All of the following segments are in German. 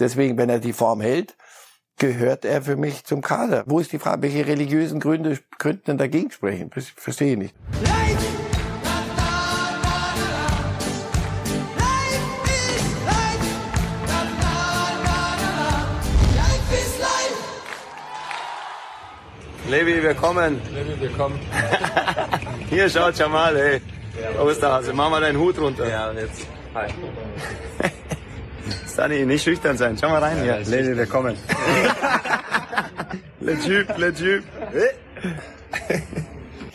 Deswegen, wenn er die Form hält, gehört er für mich zum Kader. Wo ist die Frage, welche religiösen Gründe könnten denn dagegen sprechen? Verstehe ich nicht. Levi, wir kommen. Levi, wir kommen. Hier, schaut schon mal, ey. Osterhase, mach mal deinen Hut runter. Ja, jetzt. Hi. Sunny, nicht schüchtern sein. Schau mal rein Ja, hier. ist Levi, wir kommen. le Typ, le Typ.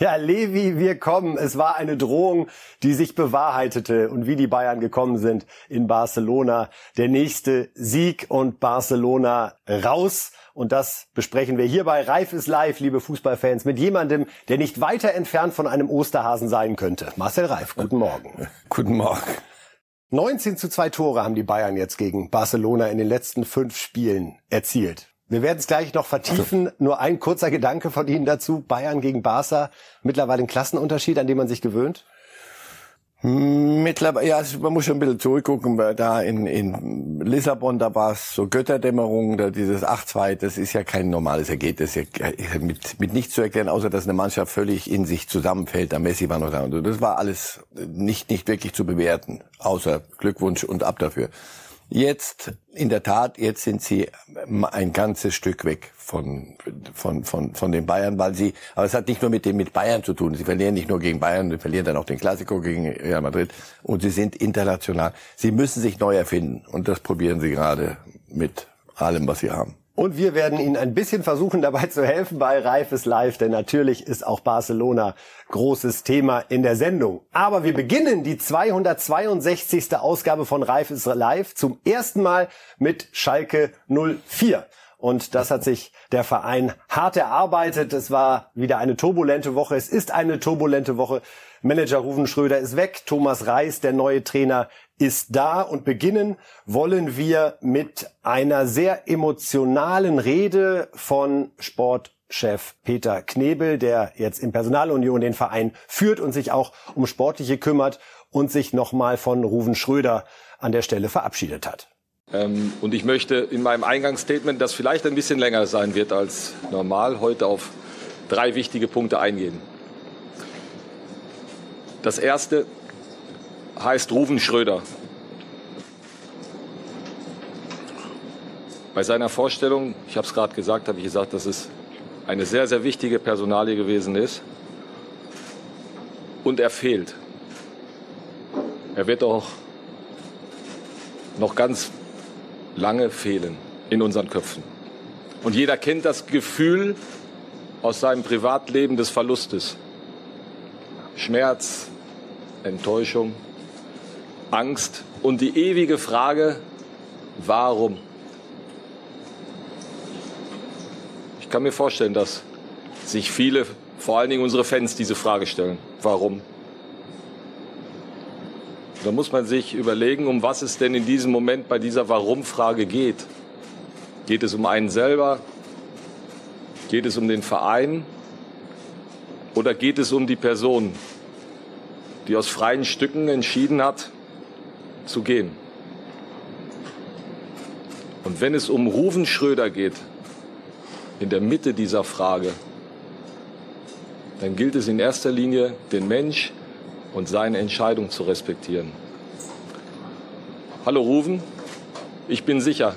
Ja, Levi, wir kommen. Es war eine Drohung, die sich bewahrheitete. Und wie die Bayern gekommen sind in Barcelona. Der nächste Sieg und Barcelona raus. Und das besprechen wir hier bei Reif ist live, liebe Fußballfans, mit jemandem, der nicht weiter entfernt von einem Osterhasen sein könnte. Marcel Reif, guten Morgen. Guten Morgen. 19 zu 2 Tore haben die Bayern jetzt gegen Barcelona in den letzten fünf Spielen erzielt. Wir werden es gleich noch vertiefen. Nur ein kurzer Gedanke von Ihnen dazu. Bayern gegen Barca. Mittlerweile ein Klassenunterschied, an dem man sich gewöhnt? Mittlerweile, ja, also man muss schon ein bisschen zurückgucken, weil da in, in Lissabon, da war es so Götterdämmerung, da dieses 8-2, das ist ja kein normales Ergebnis, ja mit, mit nichts zu erklären, außer dass eine Mannschaft völlig in sich zusammenfällt, da Messi war noch da und so. Das war alles nicht, nicht wirklich zu bewerten, außer Glückwunsch und ab dafür. Jetzt, in der Tat, jetzt sind sie ein ganzes Stück weg von, von, von, von den Bayern, weil sie, aber es hat nicht nur mit dem, mit Bayern zu tun. Sie verlieren nicht nur gegen Bayern, sie verlieren dann auch den Klassiko gegen Real Madrid und sie sind international. Sie müssen sich neu erfinden und das probieren sie gerade mit allem, was sie haben. Und wir werden Ihnen ein bisschen versuchen, dabei zu helfen bei Reifes Live, denn natürlich ist auch Barcelona großes Thema in der Sendung. Aber wir beginnen die 262. Ausgabe von Reifes Live zum ersten Mal mit Schalke 04. Und das hat sich der Verein hart erarbeitet. Es war wieder eine turbulente Woche. Es ist eine turbulente Woche. Manager Ruven Schröder ist weg. Thomas Reis, der neue Trainer, ist da. Und beginnen wollen wir mit einer sehr emotionalen Rede von Sportchef Peter Knebel, der jetzt in Personalunion den Verein führt und sich auch um Sportliche kümmert und sich nochmal von Ruven Schröder an der Stelle verabschiedet hat. Ähm, und ich möchte in meinem Eingangsstatement, das vielleicht ein bisschen länger sein wird als normal, heute auf drei wichtige Punkte eingehen. Das erste heißt Ruven Schröder. Bei seiner Vorstellung, ich habe es gerade gesagt, habe ich gesagt, dass es eine sehr, sehr wichtige Personalie gewesen ist. Und er fehlt. Er wird auch noch ganz lange fehlen in unseren Köpfen. Und jeder kennt das Gefühl aus seinem Privatleben des Verlustes. Schmerz, Enttäuschung, Angst und die ewige Frage, warum? Ich kann mir vorstellen, dass sich viele, vor allen Dingen unsere Fans, diese Frage stellen. Warum? Da muss man sich überlegen, um was es denn in diesem Moment bei dieser Warum-Frage geht. Geht es um einen selber? Geht es um den Verein? Oder geht es um die Person, die aus freien Stücken entschieden hat, zu gehen? Und wenn es um Ruven Schröder geht, in der Mitte dieser Frage, dann gilt es in erster Linie, den Mensch und seine Entscheidung zu respektieren. Hallo Ruven, ich bin sicher,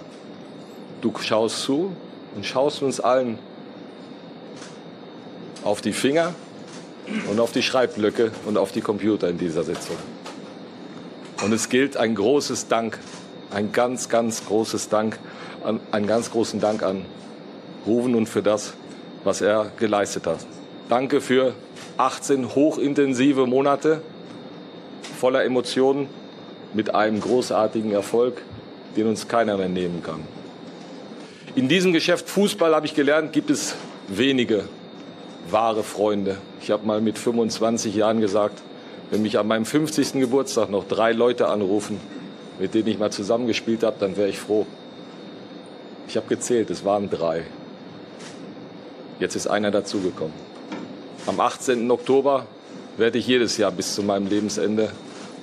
du schaust zu und schaust uns allen auf die Finger und auf die Schreibblöcke und auf die Computer in dieser Sitzung. Und es gilt ein großes Dank, ein ganz, ganz großes Dank, an, einen ganz großen Dank an Ruven und für das, was er geleistet hat. Danke für 18 hochintensive Monate voller Emotionen mit einem großartigen Erfolg, den uns keiner mehr nehmen kann. In diesem Geschäft Fußball habe ich gelernt, gibt es wenige wahre Freunde. Ich habe mal mit 25 Jahren gesagt, wenn mich an meinem 50. Geburtstag noch drei Leute anrufen, mit denen ich mal zusammengespielt habe, dann wäre ich froh. Ich habe gezählt, es waren drei. Jetzt ist einer dazugekommen. Am 18. Oktober werde ich jedes Jahr bis zu meinem Lebensende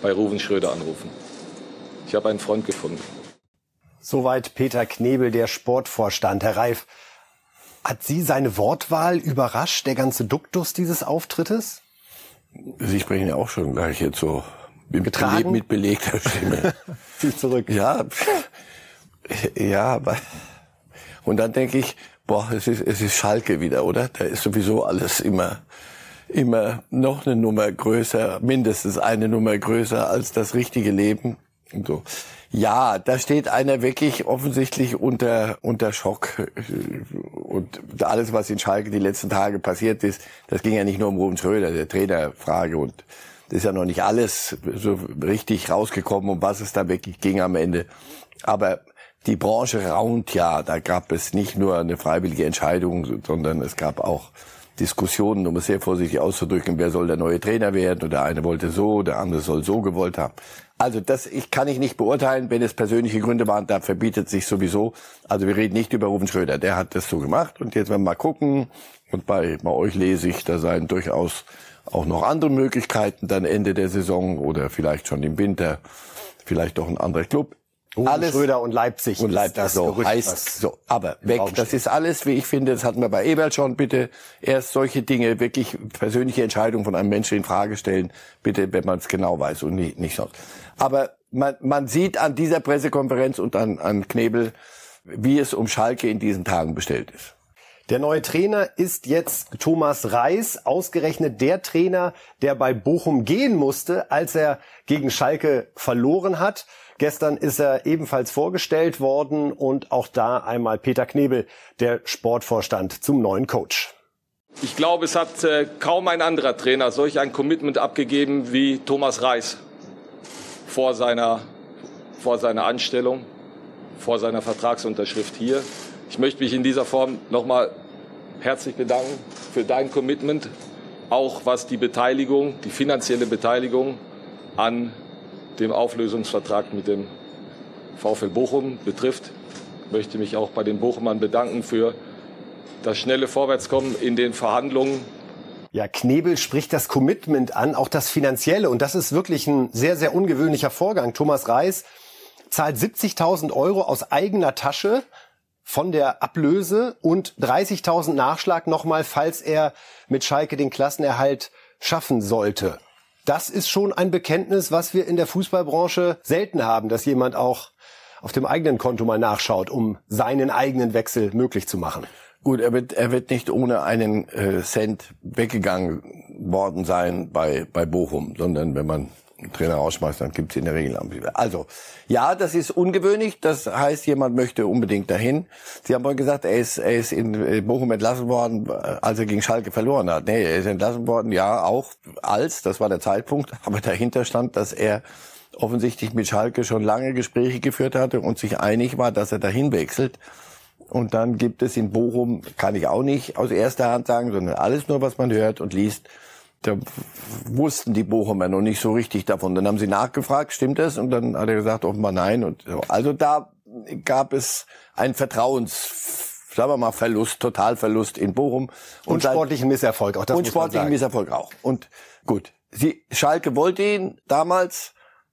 bei Ruven Schröder anrufen. Ich habe einen Freund gefunden. Soweit Peter Knebel, der Sportvorstand. Herr Reif, hat Sie seine Wortwahl überrascht, der ganze Duktus dieses Auftrittes? Sie sprechen ja auch schon gleich jetzt so mit, Getragen? mit belegter Stimme. Sie zurück. ja, ja, aber und dann denke ich, boah, es ist, es ist Schalke wieder, oder? Da ist sowieso alles immer, immer noch eine Nummer größer, mindestens eine Nummer größer als das richtige Leben. So. Ja, da steht einer wirklich offensichtlich unter, unter Schock. Und alles, was in Schalke die letzten Tage passiert ist, das ging ja nicht nur um Ruben Schröder, der Trainerfrage. Und das ist ja noch nicht alles so richtig rausgekommen, um was es da wirklich ging am Ende. Aber die Branche raunt ja. Da gab es nicht nur eine freiwillige Entscheidung, sondern es gab auch Diskussionen, um es sehr vorsichtig auszudrücken, wer soll der neue Trainer werden. Und der eine wollte so, der andere soll so gewollt haben. Also das ich kann ich nicht beurteilen, wenn es persönliche Gründe waren, da verbietet sich sowieso. Also wir reden nicht über Rufen Schröder, der hat das so gemacht. Und jetzt werden wir mal gucken. Und bei, bei euch lese ich, da seien durchaus auch noch andere Möglichkeiten dann Ende der Saison oder vielleicht schon im Winter, vielleicht doch ein anderer Club. Ruben alles Schröder und Leipzig. Und Leipzig das so Gerücht, heißt so. Aber weg. Das ist alles, wie ich finde, das hatten wir bei Ebert schon. Bitte erst solche Dinge, wirklich persönliche Entscheidungen von einem Menschen in Frage stellen. Bitte, wenn man es genau weiß und nicht, nicht sonst. Aber man, man sieht an dieser Pressekonferenz und an, an Knebel, wie es um Schalke in diesen Tagen bestellt ist. Der neue Trainer ist jetzt Thomas Reis, ausgerechnet der Trainer, der bei Bochum gehen musste, als er gegen Schalke verloren hat. Gestern ist er ebenfalls vorgestellt worden und auch da einmal Peter Knebel, der Sportvorstand zum neuen Coach. Ich glaube, es hat äh, kaum ein anderer Trainer solch ein Commitment abgegeben wie Thomas Reis vor seiner, vor seiner Anstellung, vor seiner Vertragsunterschrift hier. Ich möchte mich in dieser Form nochmal herzlich bedanken für dein Commitment, auch was die Beteiligung, die finanzielle Beteiligung an dem Auflösungsvertrag mit dem VfL Bochum betrifft. Ich möchte mich auch bei den Bochumern bedanken für das schnelle Vorwärtskommen in den Verhandlungen. Ja, Knebel spricht das Commitment an, auch das Finanzielle. Und das ist wirklich ein sehr, sehr ungewöhnlicher Vorgang. Thomas Reis zahlt 70.000 Euro aus eigener Tasche von der Ablöse und 30.000 Nachschlag nochmal, falls er mit Schalke den Klassenerhalt schaffen sollte. Das ist schon ein Bekenntnis, was wir in der Fußballbranche selten haben, dass jemand auch auf dem eigenen Konto mal nachschaut, um seinen eigenen Wechsel möglich zu machen. Gut, er wird, er wird nicht ohne einen äh, Cent weggegangen worden sein bei, bei Bochum, sondern wenn man Trainer rausschmeißt, dann gibt's in der Regel am Also, ja, das ist ungewöhnlich. Das heißt, jemand möchte unbedingt dahin. Sie haben vorhin gesagt, er ist, er ist in äh, Bochum entlassen worden, äh, als er gegen Schalke verloren hat. Nee, er ist entlassen worden, ja, auch als, das war der Zeitpunkt, aber dahinter stand, dass er offensichtlich mit Schalke schon lange Gespräche geführt hatte und sich einig war, dass er dahin wechselt. Und dann gibt es in Bochum, kann ich auch nicht aus erster Hand sagen, sondern alles nur, was man hört und liest. Da wussten die Bochumer noch nicht so richtig davon. Dann haben sie nachgefragt, stimmt das? Und dann hat er gesagt, offenbar nein. Und so. Also da gab es einen Vertrauens, sagen wir mal, Verlust, Totalverlust in Bochum. Und, seit- sportlichen Misserfolg, auch das und sportlichen. Misserfolg auch. Und gut, sie, Schalke wollte ihn damals.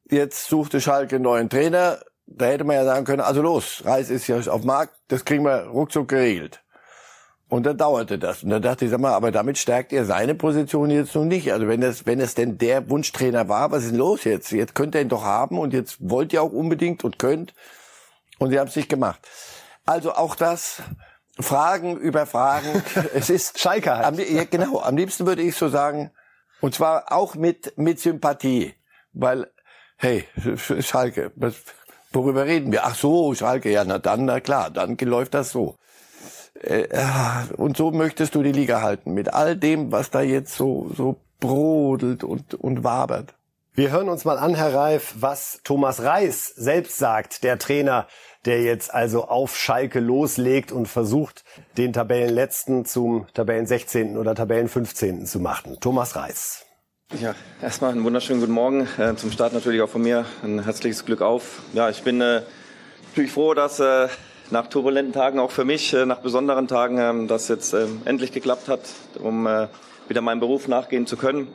Jetzt suchte Schalke einen neuen Trainer. Da hätte man ja sagen können, also los, Reis ist ja auf Markt, das kriegen wir ruckzuck geregelt. Und dann dauerte das. Und dann dachte ich, sag mal, aber damit stärkt er seine Position jetzt noch nicht. Also wenn es, wenn es denn der Wunschtrainer war, was ist denn los jetzt? Jetzt könnt ihr ihn doch haben und jetzt wollt ihr auch unbedingt und könnt. Und sie haben es nicht gemacht. Also auch das, Fragen über Fragen. es ist Schalke halt. Am, ja, genau. Am liebsten würde ich so sagen, und zwar auch mit, mit Sympathie. Weil, hey, Schalke, was, worüber reden wir? Ach so, Schalke, ja, na dann, na klar, dann läuft das so. Äh, ah, und so möchtest du die Liga halten. Mit all dem, was da jetzt so, so brodelt und, und wabert. Wir hören uns mal an, Herr Reif, was Thomas Reis selbst sagt, der Trainer, der jetzt also auf Schalke loslegt und versucht, den Tabellenletzten zum Tabellen 16. oder Tabellen 15. zu machen. Thomas Reis. Ja, erstmal einen wunderschönen guten Morgen. Äh, zum Start natürlich auch von mir ein herzliches Glück auf. Ja, ich bin äh, natürlich froh, dass äh, nach turbulenten Tagen auch für mich, äh, nach besonderen Tagen, ähm, das jetzt ähm, endlich geklappt hat, um äh, wieder meinem Beruf nachgehen zu können.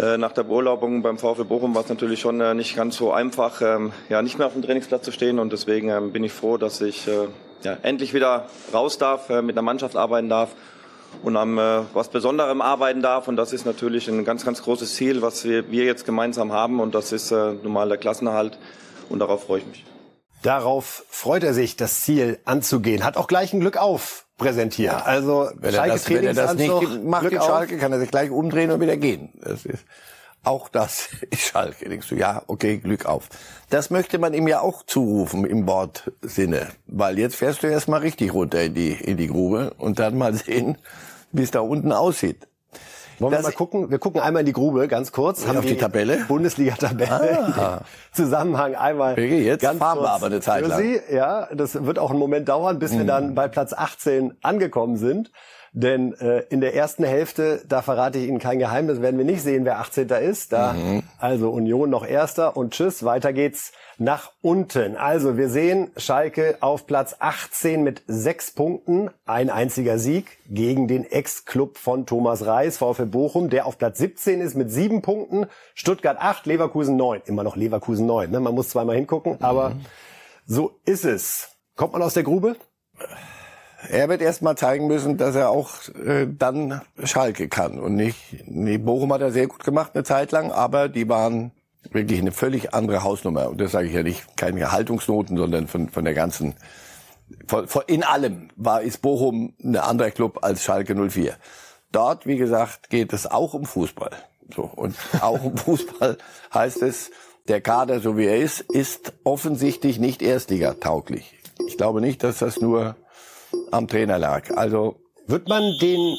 Äh, nach der Beurlaubung beim VfL Bochum war es natürlich schon nicht ganz so einfach, ähm, ja, nicht mehr auf dem Trainingsplatz zu stehen. Und deswegen bin ich froh, dass ich ja, endlich wieder raus darf, mit einer Mannschaft arbeiten darf und am was Besonderem arbeiten darf. Und das ist natürlich ein ganz, ganz großes Ziel, was wir, wir jetzt gemeinsam haben. Und das ist nun mal der Klassenerhalt. Und darauf freue ich mich. Darauf freut er sich, das Ziel anzugehen. Hat auch gleich ein Glück auf präsentiert. Ja, also wenn er, das, wenn er das nicht macht Glück Schalke, kann er sich gleich umdrehen und wieder gehen. Das ist auch das ist Schalke. Denkst du, ja, okay, Glück auf. Das möchte man ihm ja auch zurufen im Wortsinne, weil jetzt fährst du erstmal richtig runter in die in die Grube und dann mal sehen, wie es da unten aussieht. Wollen wir mal gucken? Wir gucken einmal in die Grube, ganz kurz. Haben auf die Tabelle? Bundesliga-Tabelle. Ah. Zusammenhang einmal. Jetzt ganz fahren wir aber eine Zeit lang. Sie. Ja, das wird auch einen Moment dauern, bis mhm. wir dann bei Platz 18 angekommen sind. Denn äh, in der ersten Hälfte, da verrate ich Ihnen kein Geheimnis, werden wir nicht sehen, wer 18. ist. Da mhm. also Union noch Erster und Tschüss, weiter geht's nach unten. Also wir sehen Schalke auf Platz 18 mit sechs Punkten, ein einziger Sieg gegen den Ex-Club von Thomas Reis, VfL Bochum, der auf Platz 17 ist mit sieben Punkten, Stuttgart 8, Leverkusen 9, immer noch Leverkusen 9. Ne? Man muss zweimal hingucken, aber mhm. so ist es. Kommt man aus der Grube? Er wird erst mal zeigen müssen, dass er auch äh, dann Schalke kann und nicht. Nee, Bochum hat er sehr gut gemacht eine Zeit lang, aber die waren wirklich eine völlig andere Hausnummer. Und das sage ich ja nicht, keine Haltungsnoten, sondern von, von der ganzen, von, von, in allem war ist Bochum ein anderer Club als Schalke 04. Dort, wie gesagt, geht es auch um Fußball. So und auch um Fußball heißt es, der Kader, so wie er ist, ist offensichtlich nicht Erstliga tauglich. Ich glaube nicht, dass das nur am Trainer lag. Also wird man den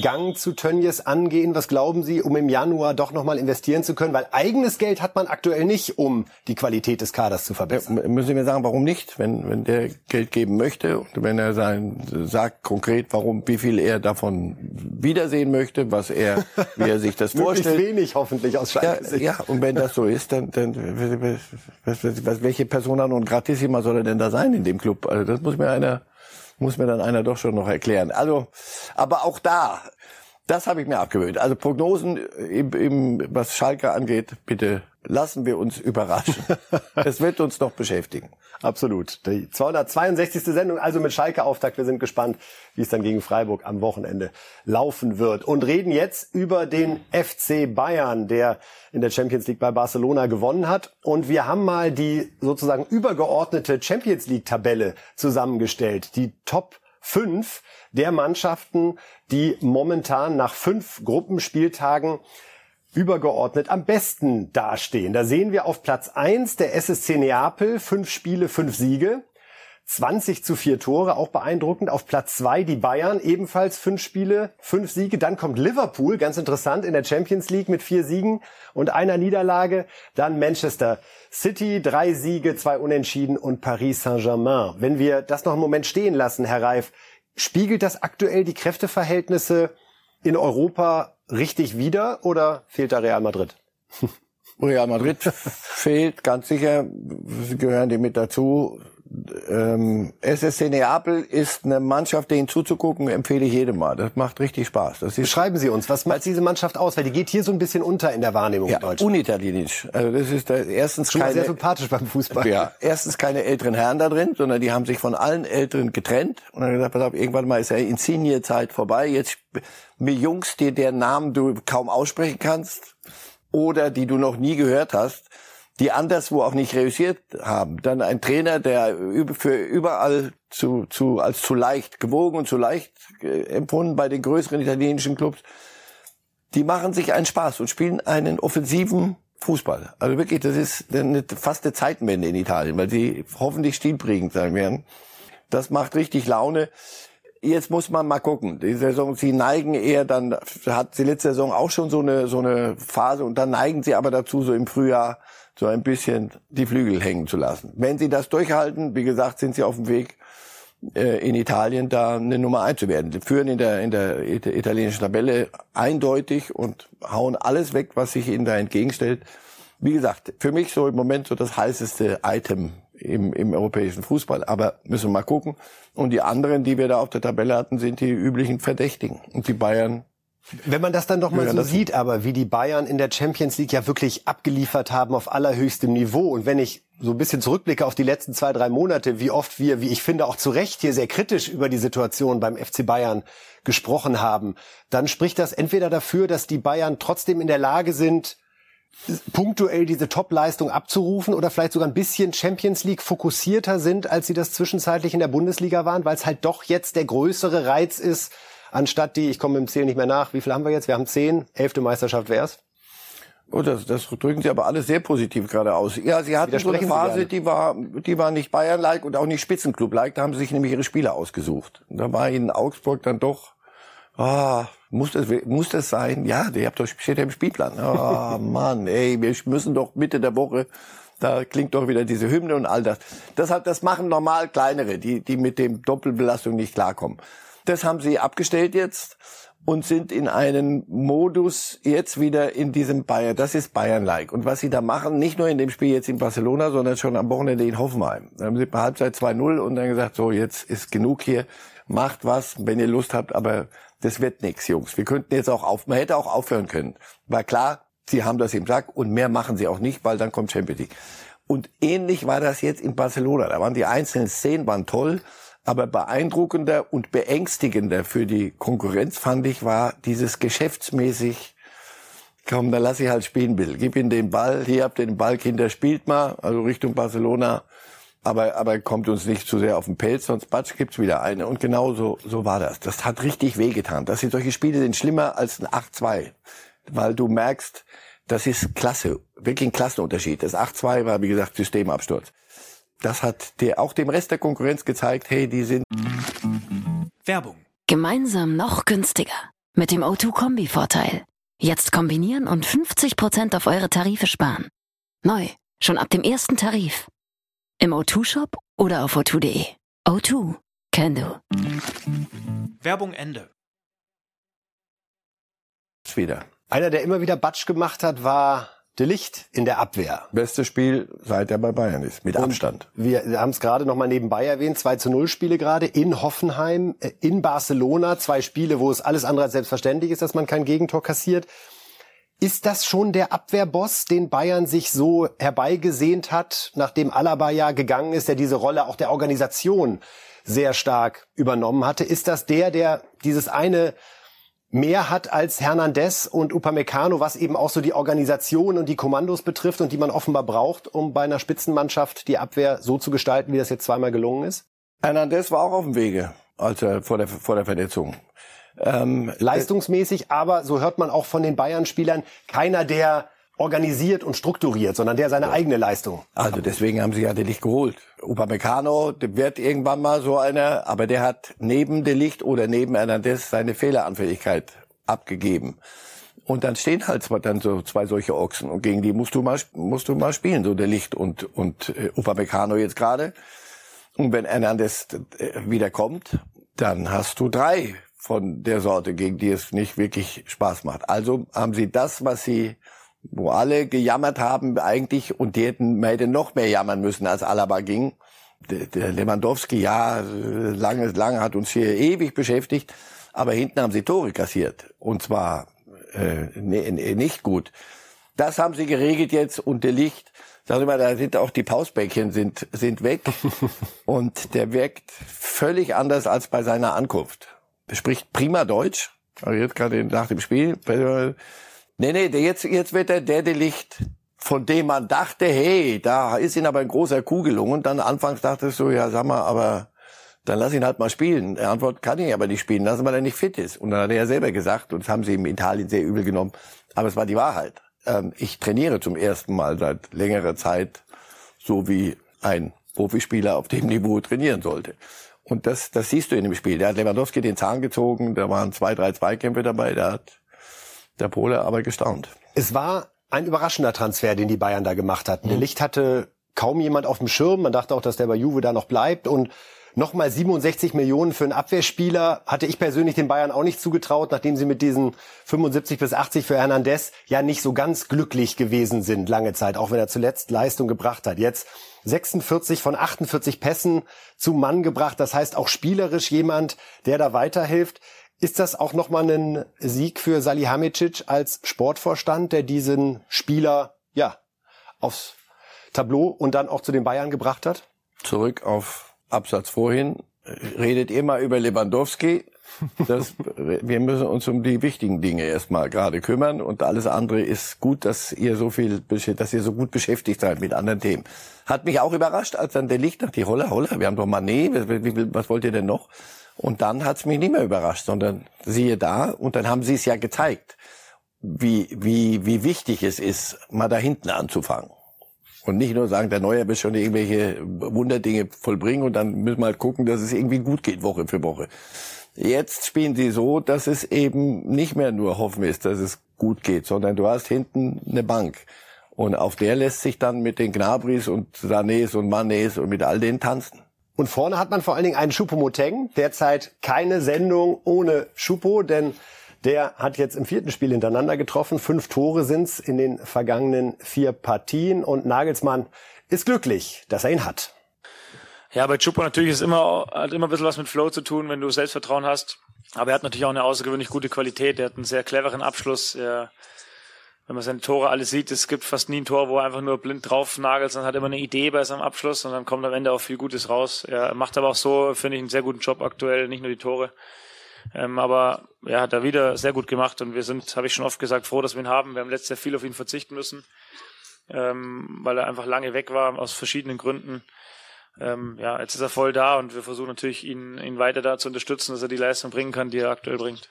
Gang zu Tönjes angehen? Was glauben Sie, um im Januar doch nochmal investieren zu können? Weil eigenes Geld hat man aktuell nicht, um die Qualität des Kaders zu verbessern. Ja, müssen Sie mir sagen, warum nicht? Wenn, wenn der Geld geben möchte und wenn er sein, sagt konkret, warum, wie viel er davon wiedersehen möchte, was er, wie er sich das vorstellt. wenig hoffentlich aus Schalke. Ja, ja, und wenn das so ist, dann, dann was, was, was, welche Persona non gratissima soll er denn da sein in dem Club? Also das muss mir einer muss mir dann einer doch schon noch erklären. Also, aber auch da, das habe ich mir abgewöhnt. Also Prognosen, im, im, was Schalke angeht, bitte lassen wir uns überraschen. Es wird uns noch beschäftigen. Absolut. Die 262. Sendung, also mit Schalke-Auftakt. Wir sind gespannt, wie es dann gegen Freiburg am Wochenende laufen wird. Und reden jetzt über den FC Bayern, der in der Champions League bei Barcelona gewonnen hat. Und wir haben mal die sozusagen übergeordnete Champions League-Tabelle zusammengestellt. Die Top 5 der Mannschaften, die momentan nach fünf Gruppenspieltagen übergeordnet am besten dastehen. Da sehen wir auf Platz eins der SSC Neapel, fünf Spiele, fünf Siege. 20 zu vier Tore, auch beeindruckend. Auf Platz zwei die Bayern, ebenfalls fünf Spiele, fünf Siege. Dann kommt Liverpool, ganz interessant, in der Champions League mit vier Siegen und einer Niederlage. Dann Manchester City, drei Siege, zwei Unentschieden und Paris Saint-Germain. Wenn wir das noch einen Moment stehen lassen, Herr Reif, spiegelt das aktuell die Kräfteverhältnisse in Europa richtig wieder oder fehlt da Real Madrid? Real Madrid fehlt ganz sicher, gehören die mit dazu ähm, SSC Neapel ist eine Mannschaft, denen zuzugucken, empfehle ich jedem mal. Das macht richtig Spaß. Das ist Beschreiben Sie uns, was macht diese Mannschaft aus? Weil die geht hier so ein bisschen unter in der Wahrnehmung ja, in Deutschland. unitalienisch. Also das ist da erstens Schon keine, sehr sympathisch beim Fußball. Ja, erstens keine älteren Herren da drin, sondern die haben sich von allen Älteren getrennt und haben gesagt, pass auf, irgendwann mal ist ja Insigne-Zeit vorbei. Jetzt mit Jungs, die deren Namen du kaum aussprechen kannst oder die du noch nie gehört hast die anderswo auch nicht reüssiert haben. Dann ein Trainer, der für überall zu, zu, als zu leicht gewogen und zu leicht äh, empfunden bei den größeren italienischen Clubs. Die machen sich einen Spaß und spielen einen offensiven Fußball. Also wirklich, das ist eine, fast eine Zeitenwende in Italien, weil sie hoffentlich stilprägend sein werden. Das macht richtig Laune. Jetzt muss man mal gucken. Die Saison, sie neigen eher dann, hat sie letzte Saison auch schon so eine, so eine Phase und dann neigen sie aber dazu, so im Frühjahr so ein bisschen die Flügel hängen zu lassen. Wenn sie das durchhalten, wie gesagt, sind sie auf dem Weg äh, in Italien da eine Nummer eins zu werden. Sie führen in der, in der italienischen Tabelle eindeutig und hauen alles weg, was sich ihnen da entgegenstellt. Wie gesagt, für mich so im Moment so das heißeste Item im, im europäischen Fußball. Aber müssen wir mal gucken. Und die anderen, die wir da auf der Tabelle hatten, sind die üblichen Verdächtigen. Und die Bayern Wenn man das dann doch mal ja, so sieht, aber wie die Bayern in der Champions League ja wirklich abgeliefert haben auf allerhöchstem Niveau. Und wenn ich so ein bisschen zurückblicke auf die letzten zwei, drei Monate, wie oft wir, wie ich finde, auch zu Recht hier sehr kritisch über die Situation beim FC Bayern gesprochen haben, dann spricht das entweder dafür, dass die Bayern trotzdem in der Lage sind, punktuell diese Top-Leistung abzurufen oder vielleicht sogar ein bisschen Champions League fokussierter sind, als sie das zwischenzeitlich in der Bundesliga waren, weil es halt doch jetzt der größere Reiz ist, anstatt die, ich komme im Zählen nicht mehr nach, wie viel haben wir jetzt? Wir haben zehn, elfte Meisterschaft wär's? Oh, das, das drücken Sie aber alles sehr positiv gerade aus. Ja, Sie hatten so eine Phase, die war, die war nicht Bayern-like und auch nicht Spitzenclub-like. Da haben Sie sich nämlich Ihre Spieler ausgesucht. Da war Ihnen Augsburg dann doch, ah, muss das, muss das sein? Ja, der habt doch, steht ja im Spielplan. Ah, Mann, ey, wir müssen doch Mitte der Woche, da klingt doch wieder diese Hymne und all das. Deshalb, das machen normal kleinere, die, die mit dem Doppelbelastung nicht klarkommen. Das haben sie abgestellt jetzt und sind in einen Modus jetzt wieder in diesem Bayern. Das ist Bayern-like. Und was sie da machen, nicht nur in dem Spiel jetzt in Barcelona, sondern schon am Wochenende in Hoffenheim. Da haben sie bei Halbzeit 2-0 und dann gesagt, so, jetzt ist genug hier. Macht was, wenn ihr Lust habt, aber das wird nichts, Jungs. Wir könnten jetzt auch auf, man hätte auch aufhören können. War klar, sie haben das im Sack und mehr machen sie auch nicht, weil dann kommt Champions League. Und ähnlich war das jetzt in Barcelona. Da waren die einzelnen Szenen waren toll. Aber beeindruckender und beängstigender für die Konkurrenz fand ich war dieses geschäftsmäßig, komm, dann lass ich halt spielen, Bill. Gib ihm den Ball, hier habt ihr den Ball, Kinder, spielt mal, also Richtung Barcelona. Aber, aber kommt uns nicht zu sehr auf den Pelz, sonst batsch gibt's wieder eine. Und genau so, so war das. Das hat richtig wehgetan. Das sind solche Spiele sind schlimmer als ein 8-2. Weil du merkst, das ist klasse. Wirklich ein Klassenunterschied. Das 8-2 war, wie gesagt, Systemabsturz das hat der, auch dem Rest der Konkurrenz gezeigt, hey, die sind. Werbung. Gemeinsam noch günstiger. Mit dem O2-Kombi-Vorteil. Jetzt kombinieren und 50% auf eure Tarife sparen. Neu, schon ab dem ersten Tarif. Im O2-Shop oder auf o2.de. O2, can do. Werbung Ende. Wieder. Einer, der immer wieder Batsch gemacht hat, war De Licht in der Abwehr. Beste Spiel, seit er bei Bayern ist, mit und Abstand. Wir haben es gerade noch mal nebenbei erwähnt, 2 zu 0 Spiele gerade in Hoffenheim, äh, in Barcelona, zwei Spiele, wo es alles andere als selbstverständlich ist, dass man kein Gegentor kassiert. Ist das schon der Abwehrboss, den Bayern sich so herbeigesehnt hat, nachdem Alaba ja gegangen ist, der diese Rolle auch der Organisation sehr stark übernommen hatte? Ist das der, der dieses eine mehr hat als Hernandez und Upamecano, was eben auch so die Organisation und die Kommandos betrifft und die man offenbar braucht, um bei einer Spitzenmannschaft die Abwehr so zu gestalten, wie das jetzt zweimal gelungen ist? Hernandez war auch auf dem Wege, als er vor der, vor der Verletzung. Ähm, Leistungsmäßig, aber so hört man auch von den Bayern-Spielern, keiner, der organisiert und strukturiert, sondern der seine eigene Leistung. Also deswegen haben sie ja den Licht geholt. Upamecano wird irgendwann mal so einer, aber der hat neben der Licht oder neben Hernandez seine Fehleranfälligkeit abgegeben. Und dann stehen halt zwei, dann so zwei solche Ochsen und gegen die musst du mal musst du mal spielen, so der Licht und und äh, Upamecano jetzt gerade. Und wenn Hernandez äh, wieder kommt, dann hast du drei von der Sorte, gegen die es nicht wirklich Spaß macht. Also haben sie das, was sie wo alle gejammert haben eigentlich und die hätten, man hätte noch mehr jammern müssen, als Alaba ging. Der, der Lewandowski, ja, lange, lange hat uns hier ewig beschäftigt, aber hinten haben sie Tore kassiert und zwar äh, nicht gut. Das haben sie geregelt jetzt und der Licht, sag ich mal, da sind auch die Pausbäckchen sind, sind weg und der wirkt völlig anders als bei seiner Ankunft. Er spricht prima Deutsch, also jetzt gerade nach dem Spiel, Nee, nee, jetzt, jetzt wird der Dädelicht, von dem man dachte, hey, da ist ihn aber ein großer Kuh gelungen. Und dann anfangs dachte ich so, ja, sag mal, aber dann lass ihn halt mal spielen. Er antwortet, kann ich aber nicht spielen lassen, weil er nicht fit ist. Und dann hat er ja selber gesagt, und das haben sie ihm in Italien sehr übel genommen, aber es war die Wahrheit. Ähm, ich trainiere zum ersten Mal seit längerer Zeit so wie ein Profispieler auf dem Niveau trainieren sollte. Und das, das siehst du in dem Spiel. Der hat Lewandowski den Zahn gezogen, da waren zwei, drei Zweikämpfe dabei, der hat der Pole aber gestaunt. Es war ein überraschender Transfer, den die Bayern da gemacht hatten. Mhm. Der Licht hatte kaum jemand auf dem Schirm. Man dachte auch, dass der bei Juve da noch bleibt und Nochmal 67 Millionen für einen Abwehrspieler hatte ich persönlich den Bayern auch nicht zugetraut, nachdem sie mit diesen 75 bis 80 für Hernandez ja nicht so ganz glücklich gewesen sind lange Zeit, auch wenn er zuletzt Leistung gebracht hat. Jetzt 46 von 48 Pässen zum Mann gebracht, das heißt auch spielerisch jemand, der da weiterhilft. Ist das auch nochmal ein Sieg für Salihamidzic als Sportvorstand, der diesen Spieler ja aufs Tableau und dann auch zu den Bayern gebracht hat? Zurück auf Absatz vorhin. Redet immer über Lewandowski. Das, wir müssen uns um die wichtigen Dinge erstmal gerade kümmern und alles andere ist gut, dass ihr so viel, dass ihr so gut beschäftigt seid mit anderen Themen. Hat mich auch überrascht, als dann der Licht dachte, holla, holla, wir haben doch Manet, was wollt ihr denn noch? Und dann hat's mich nicht mehr überrascht, sondern siehe da, und dann haben sie es ja gezeigt, wie, wie, wie wichtig es ist, mal da hinten anzufangen. Und nicht nur sagen, der Neuer will schon irgendwelche Wunderdinge vollbringen und dann müssen wir halt gucken, dass es irgendwie gut geht, Woche für Woche. Jetzt spielen sie so, dass es eben nicht mehr nur hoffen ist, dass es gut geht, sondern du hast hinten eine Bank. Und auf der lässt sich dann mit den Gnabris und Sanés und Manés und mit all denen tanzen. Und vorne hat man vor allen Dingen einen Choupo-Moteng. Derzeit keine Sendung ohne Choupo, denn der hat jetzt im vierten Spiel hintereinander getroffen. Fünf Tore sind's in den vergangenen vier Partien. Und Nagelsmann ist glücklich, dass er ihn hat. Ja, bei Chupo natürlich ist immer, hat immer ein bisschen was mit Flow zu tun, wenn du Selbstvertrauen hast. Aber er hat natürlich auch eine außergewöhnlich gute Qualität. Er hat einen sehr cleveren Abschluss. Er, wenn man seine Tore alles sieht, es gibt fast nie ein Tor, wo er einfach nur blind drauf nagelt, sondern hat immer eine Idee bei seinem Abschluss und dann kommt am Ende auch viel Gutes raus. Er macht aber auch so, finde ich, einen sehr guten Job aktuell, nicht nur die Tore. Ähm, aber ja, hat er wieder sehr gut gemacht und wir sind, habe ich schon oft gesagt, froh, dass wir ihn haben. Wir haben letztes Jahr viel auf ihn verzichten müssen, ähm, weil er einfach lange weg war aus verschiedenen Gründen ähm, ja, jetzt ist er voll da und wir versuchen natürlich, ihn, ihn weiter da zu unterstützen, dass er die Leistung bringen kann, die er aktuell bringt.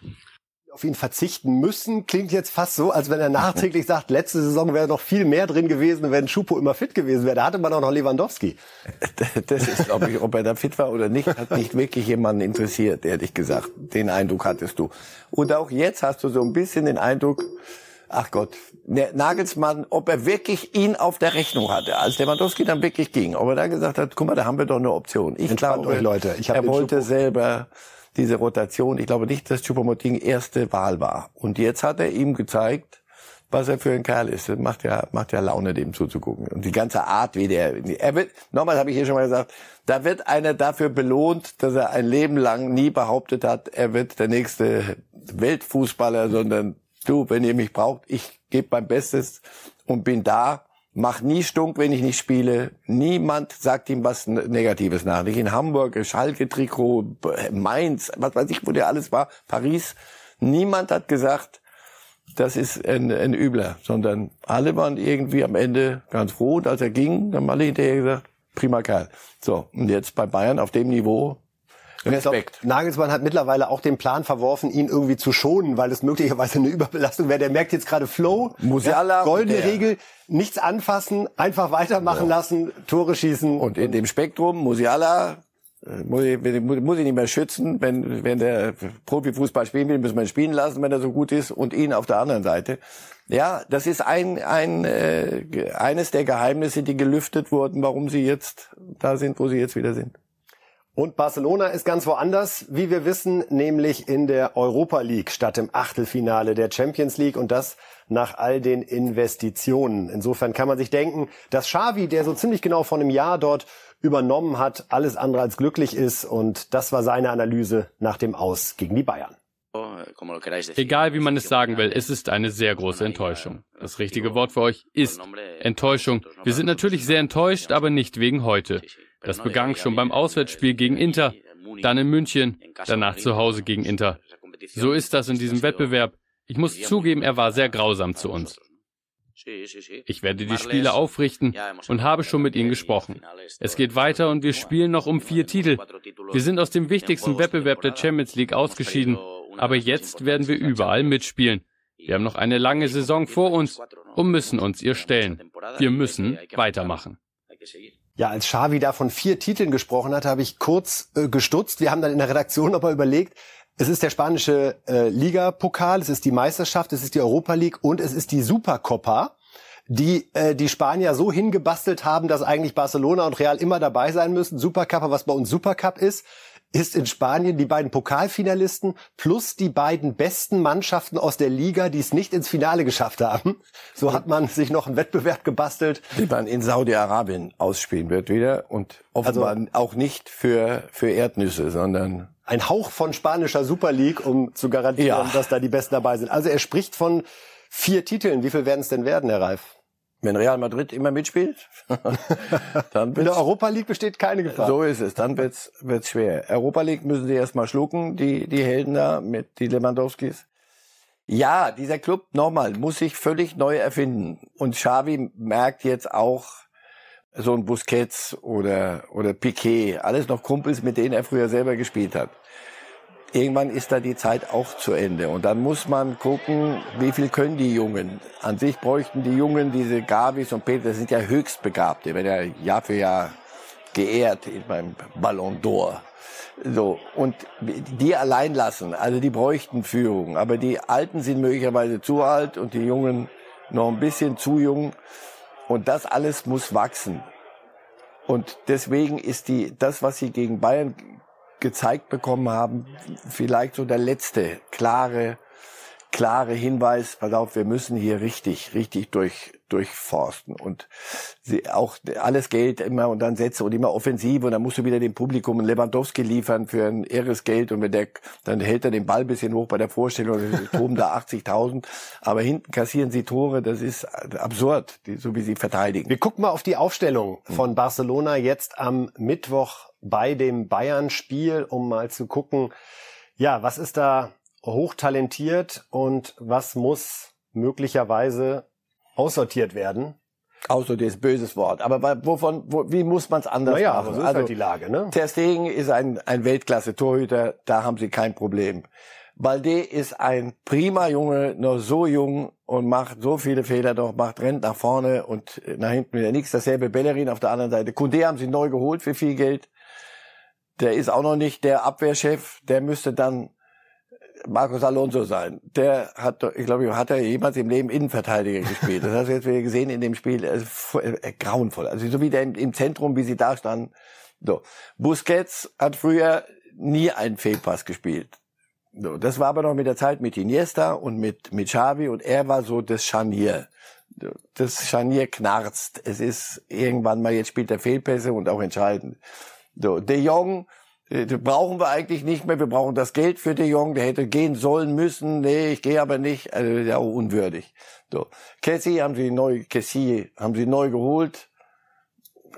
Auf ihn verzichten müssen klingt jetzt fast so, als wenn er nachträglich sagt, letzte Saison wäre noch viel mehr drin gewesen, wenn Schupo immer fit gewesen wäre. Da hatte man auch noch Lewandowski. Das ist, glaube ich, ob er da fit war oder nicht, hat nicht wirklich jemanden interessiert, ehrlich gesagt. Den Eindruck hattest du. Und auch jetzt hast du so ein bisschen den Eindruck, ach Gott, der Nagelsmann, ob er wirklich ihn auf der Rechnung hatte, als Lewandowski dann wirklich ging, ob er da gesagt hat, guck mal, da haben wir doch eine Option. Ich Entspannt glaube, euch, Leute. Ich er wollte Chupo. selber diese Rotation. Ich glaube nicht, dass Choupo-Moting erste Wahl war. Und jetzt hat er ihm gezeigt, was er für ein Kerl ist. Das macht ja, macht ja Laune, dem zuzugucken. Und die ganze Art, wie der, er wird, nochmal habe ich hier schon mal gesagt, da wird einer dafür belohnt, dass er ein Leben lang nie behauptet hat, er wird der nächste Weltfußballer, sondern du, wenn ihr mich braucht, ich gebe mein Bestes und bin da. Mach nie stunk, wenn ich nicht spiele. Niemand sagt ihm was Negatives nach. Nicht in Hamburg, Schalke-Trikot, Mainz, was weiß ich, wo der alles war, Paris. Niemand hat gesagt, das ist ein, ein Übler, sondern alle waren irgendwie am Ende ganz froh. Als er ging, dann haben alle hinterher gesagt, prima Kerl. So, und jetzt bei Bayern auf dem Niveau Respekt. Glaub, Nagelsmann hat mittlerweile auch den Plan verworfen, ihn irgendwie zu schonen, weil es möglicherweise eine Überbelastung wäre. Der merkt jetzt gerade Flow, Musiala, ja, goldene der. Regel, nichts anfassen, einfach weitermachen ja. lassen, Tore schießen. Und in dem Spektrum Musiala äh, muss ich, muss ich nicht mehr schützen. Wenn, wenn der Profifußball spielen will, müssen wir ihn spielen lassen, wenn er so gut ist, und ihn auf der anderen Seite. Ja, das ist ein, ein äh, eines der Geheimnisse, die gelüftet wurden, warum sie jetzt da sind, wo sie jetzt wieder sind. Und Barcelona ist ganz woanders, wie wir wissen, nämlich in der Europa League statt im Achtelfinale der Champions League und das nach all den Investitionen. Insofern kann man sich denken, dass Xavi, der so ziemlich genau vor einem Jahr dort übernommen hat, alles andere als glücklich ist und das war seine Analyse nach dem Aus gegen die Bayern. Egal wie man es sagen will, es ist eine sehr große Enttäuschung. Das richtige Wort für euch ist Enttäuschung. Wir sind natürlich sehr enttäuscht, aber nicht wegen heute. Das begann schon beim Auswärtsspiel gegen Inter, dann in München, danach zu Hause gegen Inter. So ist das in diesem Wettbewerb. Ich muss zugeben, er war sehr grausam zu uns. Ich werde die Spiele aufrichten und habe schon mit ihnen gesprochen. Es geht weiter und wir spielen noch um vier Titel. Wir sind aus dem wichtigsten Wettbewerb der Champions League ausgeschieden, aber jetzt werden wir überall mitspielen. Wir haben noch eine lange Saison vor uns und müssen uns ihr stellen. Wir müssen weitermachen. Ja, als Xavi da von vier Titeln gesprochen hat, habe ich kurz äh, gestutzt. Wir haben dann in der Redaktion aber überlegt, es ist der spanische äh, Liga-Pokal, es ist die Meisterschaft, es ist die Europa League und es ist die Supercopa, die äh, die Spanier so hingebastelt haben, dass eigentlich Barcelona und Real immer dabei sein müssen. Supercup, was bei uns Supercup ist, ist in Spanien die beiden Pokalfinalisten plus die beiden besten Mannschaften aus der Liga, die es nicht ins Finale geschafft haben. So hat man sich noch einen Wettbewerb gebastelt. Den man in Saudi-Arabien ausspielen wird wieder und offenbar also, auch nicht für, für Erdnüsse, sondern ein Hauch von spanischer Super League, um zu garantieren, ja. dass da die Besten dabei sind. Also er spricht von vier Titeln. Wie viel werden es denn werden, Herr Reif? Wenn Real Madrid immer mitspielt, dann In der Europa League besteht keine Gefahr. So ist es, dann wird's wird's schwer. Europa League müssen sie erstmal schlucken, die die Helden da mit die Lewandowskis. Ja, dieser Club nochmal muss sich völlig neu erfinden und Xavi merkt jetzt auch so ein Busquets oder oder Piquet, alles noch Kumpels, mit denen er früher selber gespielt hat irgendwann ist da die Zeit auch zu Ende. Und dann muss man gucken, wie viel können die Jungen. An sich bräuchten die Jungen, diese Gavis und Peter, das sind ja Höchstbegabte, werden ja Jahr für Jahr geehrt beim Ballon d'Or. So, und die allein lassen, also die bräuchten Führung. Aber die Alten sind möglicherweise zu alt und die Jungen noch ein bisschen zu jung. Und das alles muss wachsen. Und deswegen ist die, das, was sie gegen Bayern gezeigt bekommen haben, vielleicht so der letzte klare, klare Hinweis, pass auf, wir müssen hier richtig, richtig durch, durchforsten. Und sie auch alles Geld immer und dann Sätze und immer offensiv. Und dann musst du wieder dem Publikum einen Lewandowski liefern für ein irres Geld. Und wenn der, dann hält er den Ball bisschen hoch bei der Vorstellung, toben da 80.000, aber hinten kassieren sie Tore, das ist absurd, so wie sie verteidigen. Wir gucken mal auf die Aufstellung von Barcelona jetzt am Mittwoch bei dem Bayern-Spiel, um mal zu gucken, ja, was ist da hochtalentiert und was muss möglicherweise aussortiert werden? Aussortiert ist böses Wort. Aber wovon, wo, wie muss man es anders naja, machen? So ist halt also, halt die Lage, ne? Ter Stegen ist ein, ein Weltklasse-Torhüter, da haben sie kein Problem. Balde ist ein prima Junge, noch so jung und macht so viele Fehler doch, macht, rennt nach vorne und nach hinten wieder nichts. Dasselbe Bellerin auf der anderen Seite. Kunde haben sie neu geholt für viel Geld der ist auch noch nicht der Abwehrchef, der müsste dann Marcos Alonso sein. Der hat, ich glaube, hat er jemals im Leben Innenverteidiger gespielt. Das hast du jetzt wieder gesehen in dem Spiel. Also, äh, grauenvoll. Also so wie der im, Zentrum, wie sie da standen. So. Busquets hat früher nie einen Fehlpass gespielt. So, das war aber noch mit der Zeit mit Iniesta und mit, mit Xavi und er war so das Scharnier. Das Scharnier knarzt. Es ist irgendwann mal, jetzt spielt er Fehlpässe und auch entscheidend. So, De Jong äh, brauchen wir eigentlich nicht mehr. Wir brauchen das Geld für De Jong. Der hätte gehen sollen müssen. Nee, ich gehe aber nicht. Also, ja, unwürdig. So, Cassie haben sie neu, Cassie haben sie neu geholt.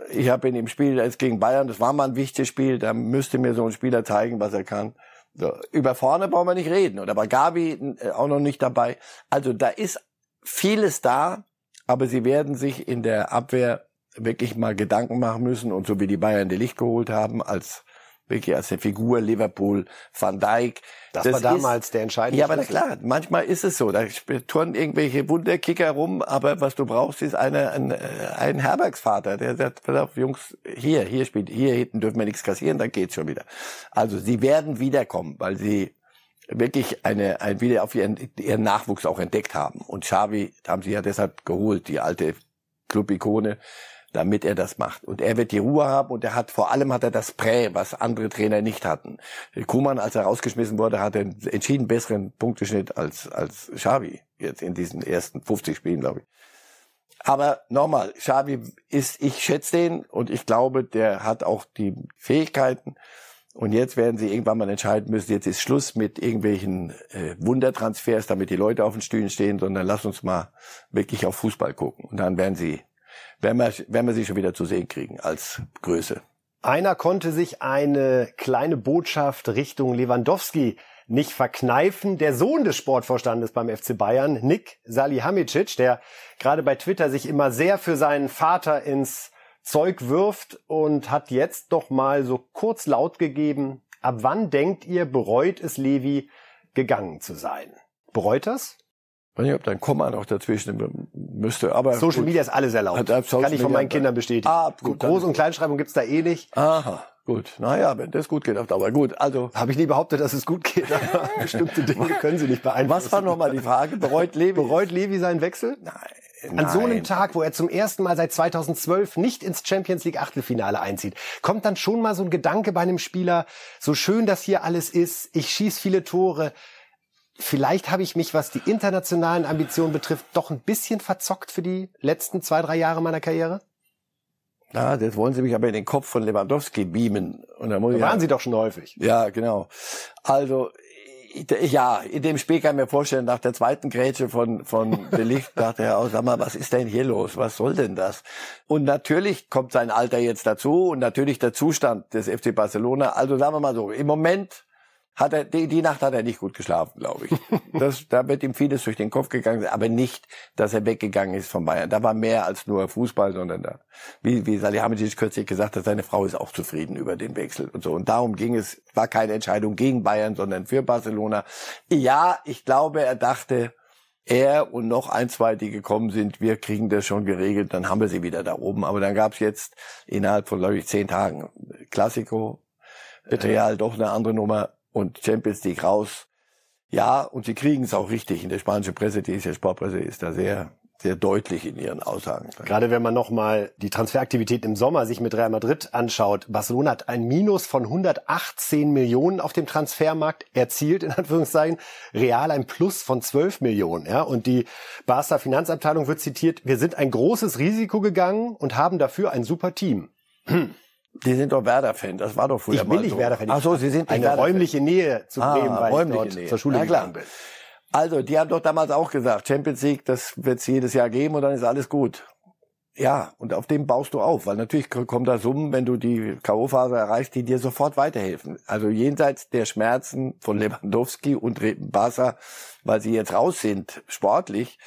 Ich habe in dem Spiel als gegen Bayern, das war mal ein wichtiges Spiel. Da müsste mir so ein Spieler zeigen, was er kann. So, über vorne brauchen wir nicht reden. Oder bei Gabi äh, auch noch nicht dabei. Also da ist vieles da, aber sie werden sich in der Abwehr wirklich mal Gedanken machen müssen und so wie die Bayern die Licht geholt haben als wirklich als eine Figur Liverpool, Van Dijk. Das, das war damals ist, der entscheidende. Ja, aber na klar, manchmal ist es so. Da turnen irgendwelche Wunderkicker rum, aber was du brauchst, ist eine, ein, ein Herbergsvater, der sagt, pass auf, Jungs, hier, hier spielt, hier hinten dürfen wir nichts kassieren, dann geht's schon wieder. Also sie werden wiederkommen, weil sie wirklich eine, ein, wieder auf ihren, ihren Nachwuchs auch entdeckt haben. Und Xavi haben sie ja deshalb geholt, die alte Club-Ikone damit er das macht. Und er wird die Ruhe haben und er hat, vor allem hat er das Prä, was andere Trainer nicht hatten. Kuman, als er rausgeschmissen wurde, hat einen entschieden besseren Punkteschnitt als, als Xavi. Jetzt in diesen ersten 50 Spielen, glaube ich. Aber nochmal, Xavi ist, ich schätze den und ich glaube, der hat auch die Fähigkeiten. Und jetzt werden sie irgendwann mal entscheiden müssen, jetzt ist Schluss mit irgendwelchen äh, Wundertransfers, damit die Leute auf den Stühlen stehen, sondern lass uns mal wirklich auf Fußball gucken. Und dann werden sie werden wir, werden wir sie schon wieder zu sehen kriegen als Größe. Einer konnte sich eine kleine Botschaft Richtung Lewandowski nicht verkneifen. Der Sohn des Sportvorstandes beim FC Bayern, Nick Salihamidzic, der gerade bei Twitter sich immer sehr für seinen Vater ins Zeug wirft und hat jetzt doch mal so kurz laut gegeben, ab wann denkt ihr, bereut es Levi, gegangen zu sein? Bereut das? Ich weiß nicht, ob da ein Komma noch dazwischen müsste, aber. Social gut. Media ist alles erlaubt. Kann ich von meinen Kindern bestätigen. Ah, gut. Groß- und Kleinschreibung gibt's da eh nicht. Aha. Gut, naja, wenn das gut geht auf Dauer. Gut, also. Habe ich nie behauptet, dass es gut geht, bestimmte Dinge können Sie nicht beeinflussen. Was war nochmal die Frage? Bereut Levi? Bereut Levi seinen Wechsel? Nein, An Nein. so einem Tag, wo er zum ersten Mal seit 2012 nicht ins Champions League Achtelfinale einzieht, kommt dann schon mal so ein Gedanke bei einem Spieler, so schön das hier alles ist, ich schieß viele Tore. Vielleicht habe ich mich, was die internationalen Ambitionen betrifft, doch ein bisschen verzockt für die letzten zwei, drei Jahre meiner Karriere? Ja, das wollen Sie mich aber in den Kopf von Lewandowski beamen. Und da muss da waren ja, Sie doch schon häufig. Ja, genau. Also ja, in dem Spiel kann ich mir vorstellen, nach der zweiten Grätsche von, von Delicht dachte er auch, sag mal, was ist denn hier los? Was soll denn das? Und natürlich kommt sein Alter jetzt dazu und natürlich der Zustand des FC Barcelona. Also sagen wir mal so, im Moment hat er, die, die Nacht hat er nicht gut geschlafen, glaube ich. Das, da wird ihm vieles durch den Kopf gegangen, aber nicht, dass er weggegangen ist von Bayern. Da war mehr als nur Fußball, sondern da, wie, wie Salihamidzic kürzlich gesagt hat, seine Frau ist auch zufrieden über den Wechsel und so. Und darum ging es, war keine Entscheidung gegen Bayern, sondern für Barcelona. Ja, ich glaube, er dachte, er und noch ein, zwei, die gekommen sind, wir kriegen das schon geregelt, dann haben wir sie wieder da oben. Aber dann gab es jetzt innerhalb von, glaube ich, zehn Tagen Klassiko, Real doch eine andere Nummer und Champions League raus. Ja, und sie kriegen es auch richtig. In der spanischen Presse, die ist ja Sportpresse, ist da sehr sehr deutlich in ihren Aussagen. Gerade wenn man nochmal die Transferaktivität im Sommer sich mit Real Madrid anschaut. Barcelona hat ein Minus von 118 Millionen auf dem Transfermarkt erzielt, in Anführungszeichen. Real ein Plus von 12 Millionen. Ja? Und die Barca Finanzabteilung wird zitiert, wir sind ein großes Risiko gegangen und haben dafür ein super Team. Die sind doch Werder-Fan, das war doch früher ich bin nicht so. Werder-Fan. Ach so, Sie sind Eine räumliche Nähe zu ah, Bremen, weil räumliche ich dort Nähe. zur Schule gegangen bin. Also, die haben doch damals auch gesagt, Champions League, das wird es jedes Jahr geben und dann ist alles gut. Ja, und auf dem baust du auf, weil natürlich kommen da Summen, wenn du die K.O.-Phase erreichst, die dir sofort weiterhelfen. Also jenseits der Schmerzen von Lewandowski und Barca, weil sie jetzt raus sind, sportlich,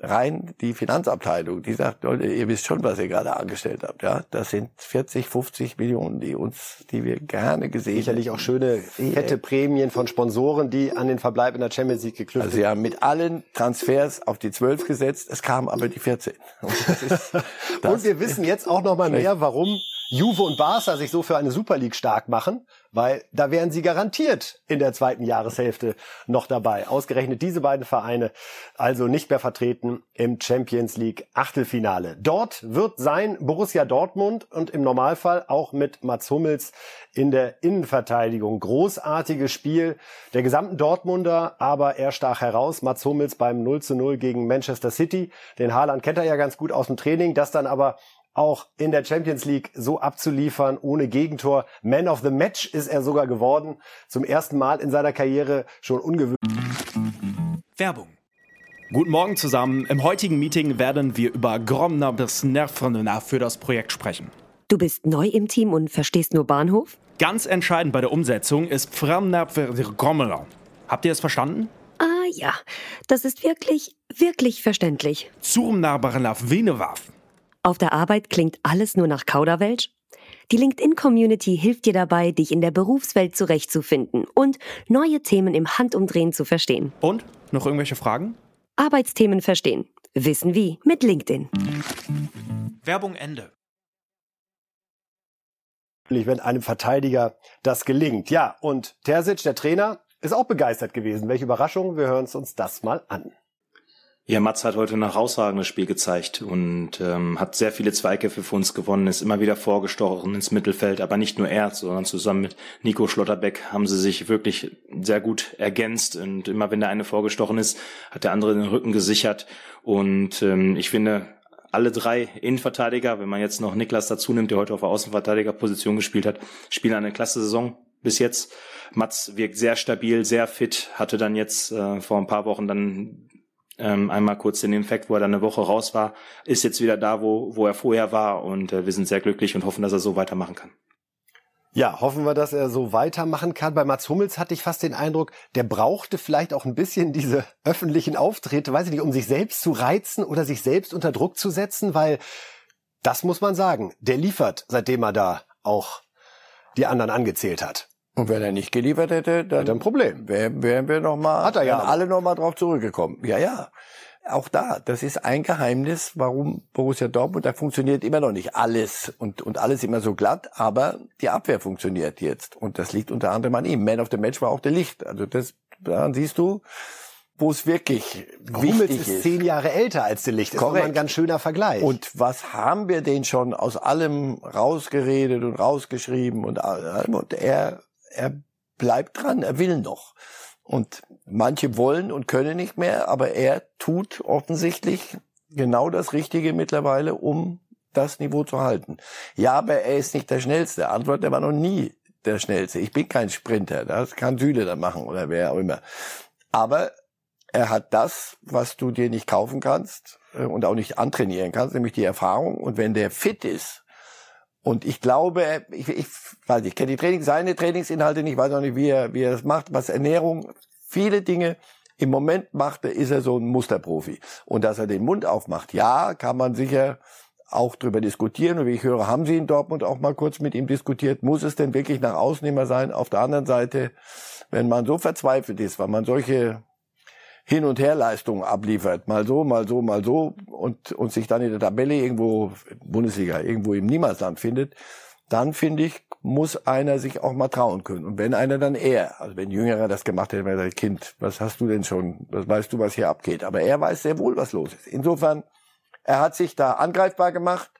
rein die Finanzabteilung, die sagt, Leute, ihr wisst schon, was ihr gerade angestellt habt, ja. Das sind 40, 50 Millionen, die uns, die wir gerne gesehen Sicherlich auch schöne, fette Prämien von Sponsoren, die an den Verbleib in der Champions League geknüpft Also sie haben mit allen Transfers auf die 12 gesetzt, es kamen aber die 14. Und, ist, Und wir wissen jetzt auch noch mal mehr, warum Juve und Barca sich so für eine Super League stark machen, weil da wären sie garantiert in der zweiten Jahreshälfte noch dabei. Ausgerechnet diese beiden Vereine also nicht mehr vertreten im Champions League Achtelfinale. Dort wird sein Borussia Dortmund und im Normalfall auch mit Mats Hummels in der Innenverteidigung. Großartiges Spiel der gesamten Dortmunder, aber er stach heraus. Mats Hummels beim 0 zu 0 gegen Manchester City. Den Haaland kennt er ja ganz gut aus dem Training, das dann aber auch in der Champions League so abzuliefern, ohne Gegentor. Man of the Match ist er sogar geworden. Zum ersten Mal in seiner Karriere schon ungewöhnlich. Werbung. Guten Morgen zusammen. Im heutigen Meeting werden wir über Gromner bis Nervrenner für das Projekt sprechen. Du bist neu im Team und verstehst nur Bahnhof? Ganz entscheidend bei der Umsetzung ist Gromner. Habt ihr es verstanden? Ah ja, das ist wirklich, wirklich verständlich. Zurmnarbarnaf Venewaf. Auf der Arbeit klingt alles nur nach Kauderwelsch? Die LinkedIn-Community hilft dir dabei, dich in der Berufswelt zurechtzufinden und neue Themen im Handumdrehen zu verstehen. Und? Noch irgendwelche Fragen? Arbeitsthemen verstehen. Wissen wie mit LinkedIn. Werbung Ende. Wenn einem Verteidiger das gelingt. Ja, und Terzic, der Trainer, ist auch begeistert gewesen. Welche Überraschung, wir hören uns das mal an. Ja, Mats hat heute ein herausragendes Spiel gezeigt und ähm, hat sehr viele Zweikämpfe für uns gewonnen, ist immer wieder vorgestochen ins Mittelfeld, aber nicht nur er, sondern zusammen mit Nico Schlotterbeck haben sie sich wirklich sehr gut ergänzt und immer wenn der eine vorgestochen ist, hat der andere den Rücken gesichert und ähm, ich finde, alle drei Innenverteidiger, wenn man jetzt noch Niklas dazu nimmt, der heute auf der Außenverteidigerposition gespielt hat, spielen eine klasse Saison bis jetzt. Mats wirkt sehr stabil, sehr fit, hatte dann jetzt äh, vor ein paar Wochen dann ähm, einmal kurz den Infekt, wo er dann eine Woche raus war, ist jetzt wieder da, wo, wo er vorher war und äh, wir sind sehr glücklich und hoffen, dass er so weitermachen kann. Ja, hoffen wir, dass er so weitermachen kann. Bei Mats Hummels hatte ich fast den Eindruck, der brauchte vielleicht auch ein bisschen diese öffentlichen Auftritte, weiß ich nicht, um sich selbst zu reizen oder sich selbst unter Druck zu setzen, weil das muss man sagen, der liefert, seitdem er da auch die anderen angezählt hat. Und wenn er nicht geliefert hätte, dann Hat er ein Problem. wären, wären wir noch mal, Hat er ja. alle noch mal drauf zurückgekommen. Ja, ja. Auch da, das ist ein Geheimnis, warum Borussia Dortmund, da funktioniert immer noch nicht alles und, und alles immer so glatt, aber die Abwehr funktioniert jetzt. Und das liegt unter anderem an ihm. Man of the Match war auch der Licht. Also das, daran siehst du, wo es wirklich Hummels ist ist. zehn Jahre älter als de Licht. Das ist Korrekt. ein ganz schöner Vergleich. Und was haben wir den schon aus allem rausgeredet und rausgeschrieben und, und er, er bleibt dran, er will noch. Und manche wollen und können nicht mehr, aber er tut offensichtlich genau das Richtige mittlerweile, um das Niveau zu halten. Ja, aber er ist nicht der Schnellste. Antwort, er war noch nie der Schnellste. Ich bin kein Sprinter, das kann Süle dann machen oder wer auch immer. Aber er hat das, was du dir nicht kaufen kannst äh, und auch nicht antrainieren kannst, nämlich die Erfahrung. Und wenn der fit ist, und ich glaube, ich, ich weiß ich kenne die Trainings, seine Trainingsinhalte nicht, weiß auch nicht, wie er, wie er das macht, was Ernährung, viele Dinge. Im Moment macht ist er so ein Musterprofi. Und dass er den Mund aufmacht, ja, kann man sicher auch drüber diskutieren. Und wie ich höre, haben Sie in Dortmund auch mal kurz mit ihm diskutiert. Muss es denn wirklich nach außen immer sein? Auf der anderen Seite, wenn man so verzweifelt ist, weil man solche Hin- und Herleistungen abliefert, mal so, mal so, mal so, und, und sich dann in der Tabelle irgendwo, Bundesliga, irgendwo im Niemandsland findet, dann finde ich, muss einer sich auch mal trauen können. Und wenn einer dann er, also wenn Jüngerer das gemacht hätte, wäre er Kind, was hast du denn schon, was weißt du, was hier abgeht? Aber er weiß sehr wohl, was los ist. Insofern, er hat sich da angreifbar gemacht.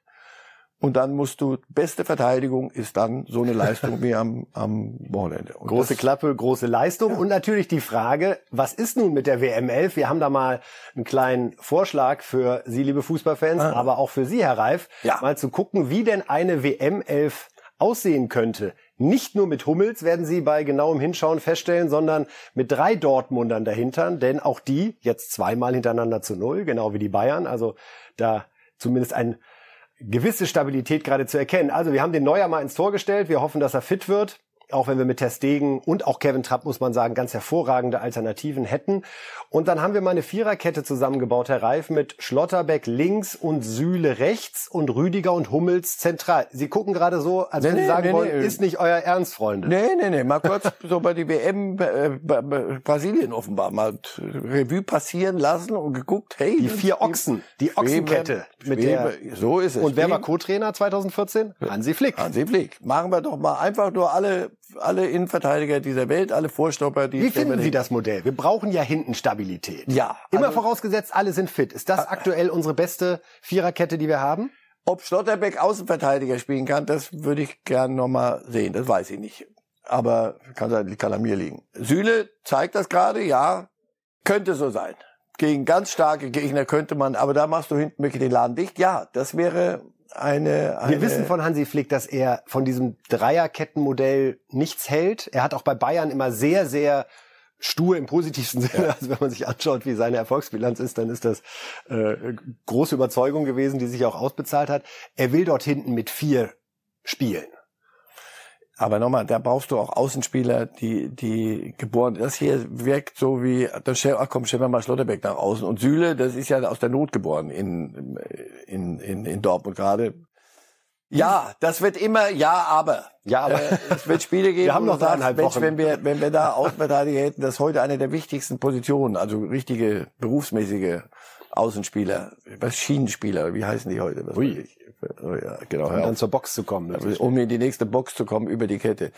Und dann musst du, beste Verteidigung ist dann so eine Leistung wie am, am Wochenende. Und große das, Klappe, große Leistung. Und natürlich die Frage, was ist nun mit der WM 11? Wir haben da mal einen kleinen Vorschlag für Sie, liebe Fußballfans, Ah. aber auch für Sie, Herr Reif, Ja. mal zu gucken, wie denn eine WM 11 aussehen könnte. Nicht nur mit Hummels werden Sie bei genauem Hinschauen feststellen, sondern mit drei Dortmundern dahinter, denn auch die jetzt zweimal hintereinander zu null, genau wie die Bayern. Also da zumindest ein gewisse Stabilität gerade zu erkennen. Also wir haben den Neuer mal ins Tor gestellt. Wir hoffen, dass er fit wird. Auch wenn wir mit Ter Stegen und auch Kevin Trapp, muss man sagen, ganz hervorragende Alternativen hätten. Und dann haben wir mal eine Viererkette zusammengebaut, Herr Reif, mit Schlotterbeck links und Süle rechts und Rüdiger und Hummels zentral. Sie gucken gerade so, als Nee, wenn Sie nee, sagen nee, wollen, ist nicht euer Ernst, Freunde. Nee, nee, nee, mal kurz so bei die WM äh, Brasilien offenbar mal Revue passieren lassen und geguckt, hey, Die vier Ochsen, die Ochsenkette. Mit der, so ist es. und wer war Co-Trainer 2014? Hansi Flick. Hansi Flick. Machen wir doch mal einfach nur alle, alle Innenverteidiger dieser Welt, alle Vorstopper, die Wie finden Sie das Modell? Wir brauchen ja hinten Stabilität. Ja. Immer also- vorausgesetzt, alle sind fit. Ist das aktuell unsere beste Viererkette, die wir haben? Ob Schlotterbeck Außenverteidiger spielen kann, das würde ich gern noch mal sehen. Das weiß ich nicht. Aber kann, kann an mir liegen. Süle zeigt das gerade, ja. Könnte so sein. Gegen ganz starke Gegner könnte man, aber da machst du hinten wirklich den Laden dicht. Ja, das wäre eine, eine Wir wissen von Hansi Flick, dass er von diesem Dreierkettenmodell nichts hält. Er hat auch bei Bayern immer sehr, sehr stur im positivsten Sinne. Also wenn man sich anschaut, wie seine Erfolgsbilanz ist, dann ist das äh, große Überzeugung gewesen, die sich auch ausbezahlt hat. Er will dort hinten mit vier spielen. Aber nochmal, da brauchst du auch Außenspieler, die, die geboren, das hier wirkt so wie, da stell, ach komm, stellen wir mal Schlotterbeck nach außen. Und Süle, das ist ja aus der Not geboren in, in, in, in Dortmund gerade. Ja, das wird immer, ja, aber. Ja, aber. Äh, es wird Spiele geben, Wir haben noch sagst, Mensch, Wochen. wenn wir, wenn wir da Außenverteidiger hätten, das ist heute eine der wichtigsten Positionen, also richtige, berufsmäßige Außenspieler, was Schienenspieler, wie heißen die heute? Was Ui. Oh ja, genau. Um dann zur Box zu kommen. um in die nächste Box zu kommen über die Kette.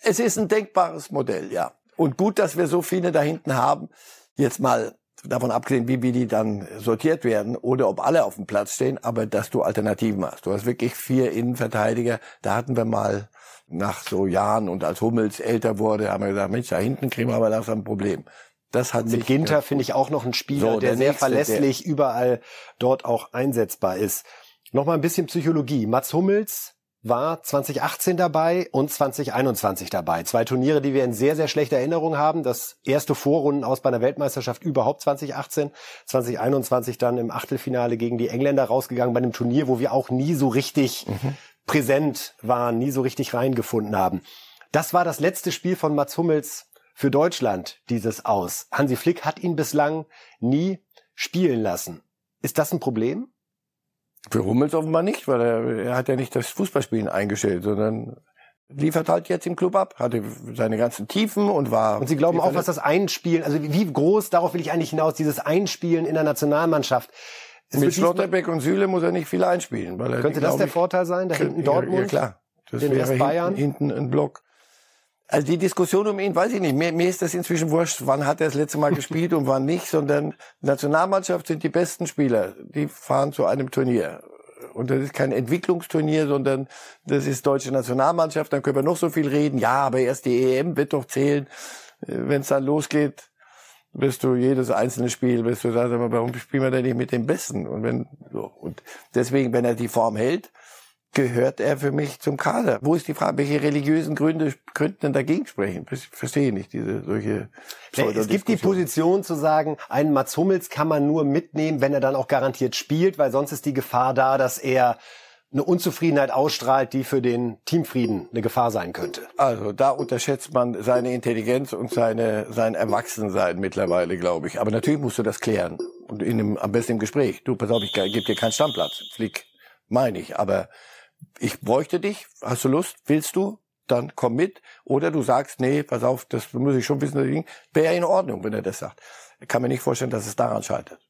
Es ist ein denkbares Modell, ja. Und gut, dass wir so viele da hinten haben. Jetzt mal davon abgesehen, wie, wie die dann sortiert werden oder ob alle auf dem Platz stehen, aber dass du Alternativen hast. Du hast wirklich vier Innenverteidiger. Da hatten wir mal nach so Jahren und als Hummels älter wurde, haben wir gesagt, Mensch, da hinten kriegen wir aber langsam ein Problem. Das hat Mit Ginter finde ich auch noch einen Spieler, So, der, der sehr nächste, verlässlich überall dort auch einsetzbar ist. Nochmal ein bisschen Psychologie. Mats Hummels war 2018 dabei und 2021 dabei. Zwei Turniere, die wir in sehr, sehr schlechter Erinnerung haben. Das erste Vorrunden aus bei einer Weltmeisterschaft überhaupt 2018. 2021 dann im Achtelfinale gegen die Engländer rausgegangen bei einem Turnier, wo wir auch nie so richtig präsent waren, nie so richtig reingefunden haben. Das war das letzte Spiel von Mats Hummels für Deutschland, dieses Aus. Hansi Flick hat ihn bislang nie spielen lassen. Ist das ein Problem? Für Hummels offenbar nicht, weil er, er hat ja nicht das Fußballspielen eingestellt, sondern liefert halt jetzt im Club ab, hatte seine ganzen Tiefen und war. Und Sie glauben auch, was das Einspielen, also wie groß, darauf will ich eigentlich hinaus, dieses Einspielen in der Nationalmannschaft. Es Mit Schlotterbeck und Süle muss er nicht viel einspielen. Weil er, Könnte das der Vorteil sein, da hinten Dortmund? Ja, klar. Das den wäre hinten, Bayern? hinten ein Block. Also die Diskussion um ihn, weiß ich nicht. Mir, mir ist das inzwischen wurscht, wann hat er das letzte Mal gespielt und wann nicht, sondern Nationalmannschaft sind die besten Spieler. Die fahren zu einem Turnier. Und das ist kein Entwicklungsturnier, sondern das ist deutsche Nationalmannschaft. Dann können wir noch so viel reden. Ja, aber erst die EM wird doch zählen. Äh, Wenn es dann losgeht, wirst du jedes einzelne Spiel, wirst du sagen, aber warum spielen wir denn nicht mit dem Besten? Und wenn, so. Und deswegen, wenn er die Form hält, gehört er für mich zum Kader. Wo ist die Frage, welche religiösen Gründe könnten denn dagegen sprechen? Ich verstehe nicht diese solche. Es gibt die Position zu sagen, einen Mats Hummels kann man nur mitnehmen, wenn er dann auch garantiert spielt, weil sonst ist die Gefahr da, dass er eine Unzufriedenheit ausstrahlt, die für den Teamfrieden eine Gefahr sein könnte. Also da unterschätzt man seine Intelligenz und seine, sein Erwachsensein mittlerweile, glaube ich. Aber natürlich musst du das klären. Und in einem, am besten im Gespräch. Du, pass auf, ich gebe dir keinen Stammplatz. Flieg, meine ich. Aber ich bräuchte dich, hast du Lust, willst du, dann komm mit. Oder du sagst, nee, pass auf, das muss ich schon wissen, wäre in Ordnung, wenn er das sagt. Ich kann mir nicht vorstellen, dass es daran scheitert.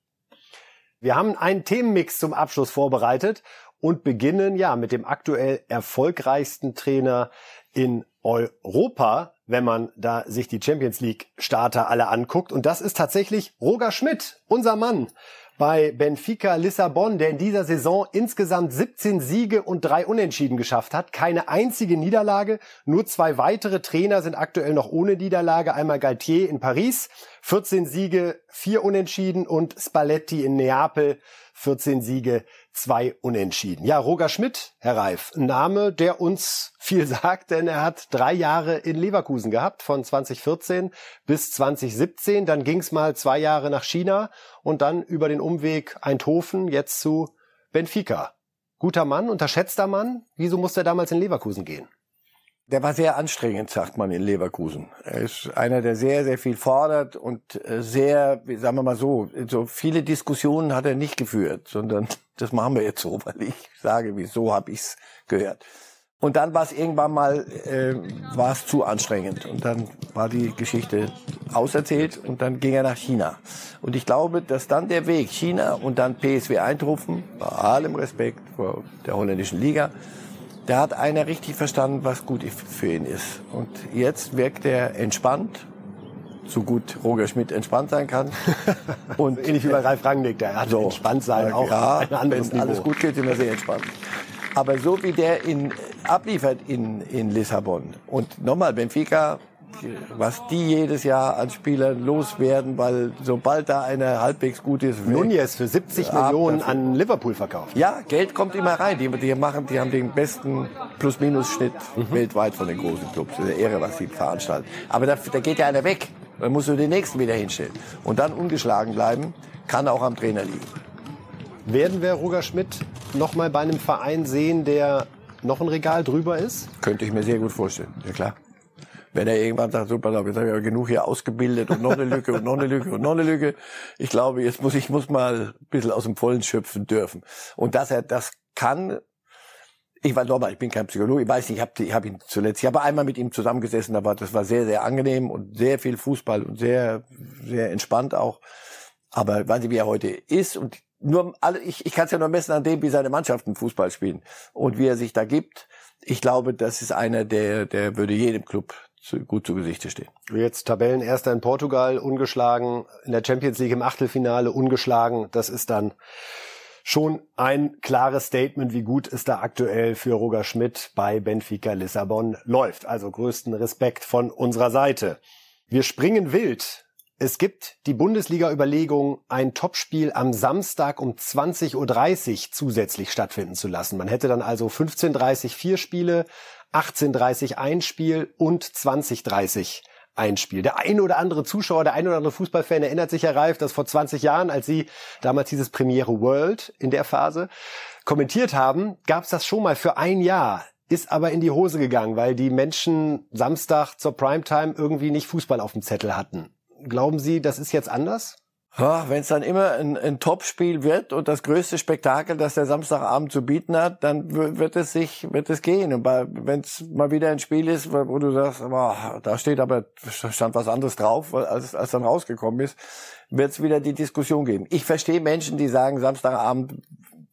Wir haben einen Themenmix zum Abschluss vorbereitet und beginnen ja mit dem aktuell erfolgreichsten Trainer in Europa, wenn man da sich die Champions League Starter alle anguckt. Und das ist tatsächlich Roger Schmidt, unser Mann bei Benfica Lissabon, der in dieser Saison insgesamt 17 Siege und drei Unentschieden geschafft hat. Keine einzige Niederlage. Nur zwei weitere Trainer sind aktuell noch ohne Niederlage. Einmal Galtier in Paris, 14 Siege, vier Unentschieden und Spalletti in Neapel, 14 Siege, zwei Unentschieden. Ja, Roger Schmidt, Herr Reif, ein Name, der uns viel sagt, denn er hat drei Jahre in Leverkusen gehabt, von 2014 bis 2017. Dann ging's mal zwei Jahre nach China und dann über den Umweg Eindhoven, jetzt zu Benfica. Guter Mann, unterschätzter Mann. Wieso musste er damals in Leverkusen gehen? Der war sehr anstrengend, sagt man in Leverkusen. Er ist einer, der sehr, sehr viel fordert und äh, sehr, sagen wir mal so, so viele Diskussionen hat er nicht geführt, sondern das machen wir jetzt so, weil ich sage, wieso habe ich's gehört. Und dann war es irgendwann mal, äh, war es zu anstrengend und dann war die Geschichte auserzählt und dann ging er nach China. Und ich glaube, dass dann der Weg China und dann PSW Eindhoven, bei allem Respekt vor der holländischen Liga, da hat einer richtig verstanden, was gut für ihn ist. Und jetzt wirkt er entspannt, so gut Roger Schmidt entspannt sein kann. Und ähnlich wie bei Ralf Rangnick, der hat so entspannt sein auch ja, ein anderes wenn Niveau. alles gut geht, immer sehr entspannt. Aber so wie der in, abliefert in, in Lissabon und nochmal Benfica was die jedes Jahr an Spielern loswerden, weil sobald da einer halbwegs gut ist. Nunez für 70 Millionen an Liverpool verkauft. Ja, Geld kommt immer rein. Die, die machen, die haben den besten Plus-Minus-Schnitt mhm. weltweit von den großen Clubs. Das ist eine Ehre, was sie veranstalten. Aber da, da geht ja einer weg. Dann musst du den nächsten wieder hinstellen. Und dann ungeschlagen bleiben, kann auch am Trainer liegen. Werden wir Roger Schmidt noch mal bei einem Verein sehen, der noch ein Regal drüber ist? Könnte ich mir sehr gut vorstellen, ja klar. Wenn er irgendwann sagt, super, jetzt habe ich genug hier ausgebildet und noch eine Lücke und noch eine Lücke und noch eine Lücke. Ich glaube, jetzt muss ich muss mal ein bisschen aus dem Vollen schöpfen dürfen. Und dass er das kann, ich war nochmal, ich bin kein Psychologe, ich weiß nicht, ich habe ich hab ihn zuletzt, ich habe einmal mit ihm zusammengesessen, aber das war sehr, sehr angenehm und sehr viel Fußball und sehr, sehr entspannt auch. Aber weiß nicht, wie er heute ist und nur alle, ich, ich kann es ja nur messen an dem, wie seine Mannschaften Fußball spielen und wie er sich da gibt. Ich glaube, das ist einer, der, der würde jedem Club zu, gut zu Gesichte stehen. Jetzt Tabellenerster in Portugal, ungeschlagen, in der Champions League im Achtelfinale ungeschlagen. Das ist dann schon ein klares Statement, wie gut es da aktuell für Roger Schmidt bei Benfica Lissabon läuft. Also größten Respekt von unserer Seite. Wir springen wild. Es gibt die Bundesliga-Überlegung, ein Topspiel am Samstag um 20.30 Uhr zusätzlich stattfinden zu lassen. Man hätte dann also 15.30 vier Spiele, 18:30 ein Spiel und 20:30 ein Spiel. Der ein oder andere Zuschauer, der ein oder andere Fußballfan erinnert sich, Herr Reif, dass vor 20 Jahren, als Sie damals dieses Premiere World in der Phase kommentiert haben, gab es das schon mal für ein Jahr. Ist aber in die Hose gegangen, weil die Menschen Samstag zur Primetime irgendwie nicht Fußball auf dem Zettel hatten. Glauben Sie, das ist jetzt anders? Ja, Wenn es dann immer ein, ein Topspiel wird und das größte Spektakel, das der Samstagabend zu bieten hat, dann wird es sich, wird es gehen. Und wenn es mal wieder ein Spiel ist, wo du sagst, boah, da steht aber stand was anderes drauf, als, als dann rausgekommen ist, wird es wieder die Diskussion geben. Ich verstehe Menschen, die sagen, Samstagabend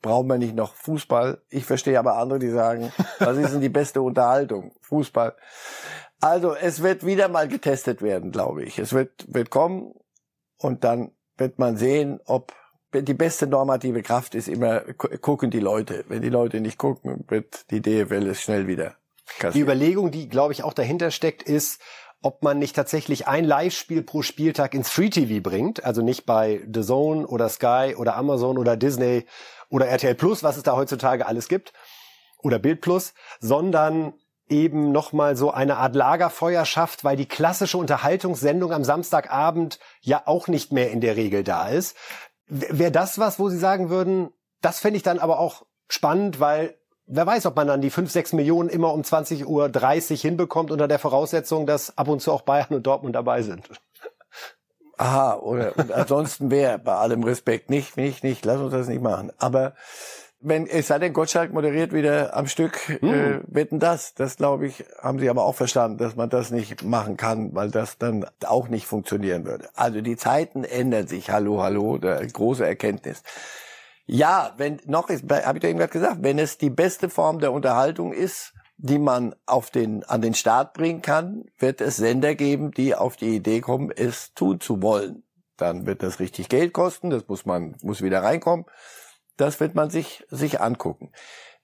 brauchen wir nicht noch Fußball. Ich verstehe aber andere, die sagen, was ist denn die beste Unterhaltung? Fußball. Also es wird wieder mal getestet werden, glaube ich. Es wird, wird kommen und dann wird man sehen, ob die beste normative Kraft ist immer, gucken die Leute. Wenn die Leute nicht gucken, wird die DFL es schnell wieder. Kassieren. Die Überlegung, die, glaube ich, auch dahinter steckt, ist, ob man nicht tatsächlich ein Live-Spiel pro Spieltag ins Free TV bringt, also nicht bei The Zone oder Sky oder Amazon oder Disney oder RTL Plus, was es da heutzutage alles gibt, oder Bild Plus, sondern eben nochmal so eine Art Lagerfeuer schafft, weil die klassische Unterhaltungssendung am Samstagabend ja auch nicht mehr in der Regel da ist. Wäre das was, wo Sie sagen würden, das fände ich dann aber auch spannend, weil wer weiß, ob man dann die 5, 6 Millionen immer um 20.30 Uhr hinbekommt unter der Voraussetzung, dass ab und zu auch Bayern und Dortmund dabei sind. Aha, oder und ansonsten wäre bei allem Respekt nicht, nicht, nicht, lass uns das nicht machen. Aber wenn es sei denn, Gottschalk moderiert wieder am Stück, hm. äh, wetten das. Das glaube ich, haben sie aber auch verstanden, dass man das nicht machen kann, weil das dann auch nicht funktionieren würde. Also die Zeiten ändern sich. Hallo, hallo, der große Erkenntnis. Ja, wenn noch ist, habe ich ja irgendwas gesagt, wenn es die beste Form der Unterhaltung ist, die man auf den, an den Start bringen kann, wird es Sender geben, die auf die Idee kommen, es tun zu wollen. Dann wird das richtig Geld kosten, das muss man, muss wieder reinkommen. Das wird man sich, sich angucken.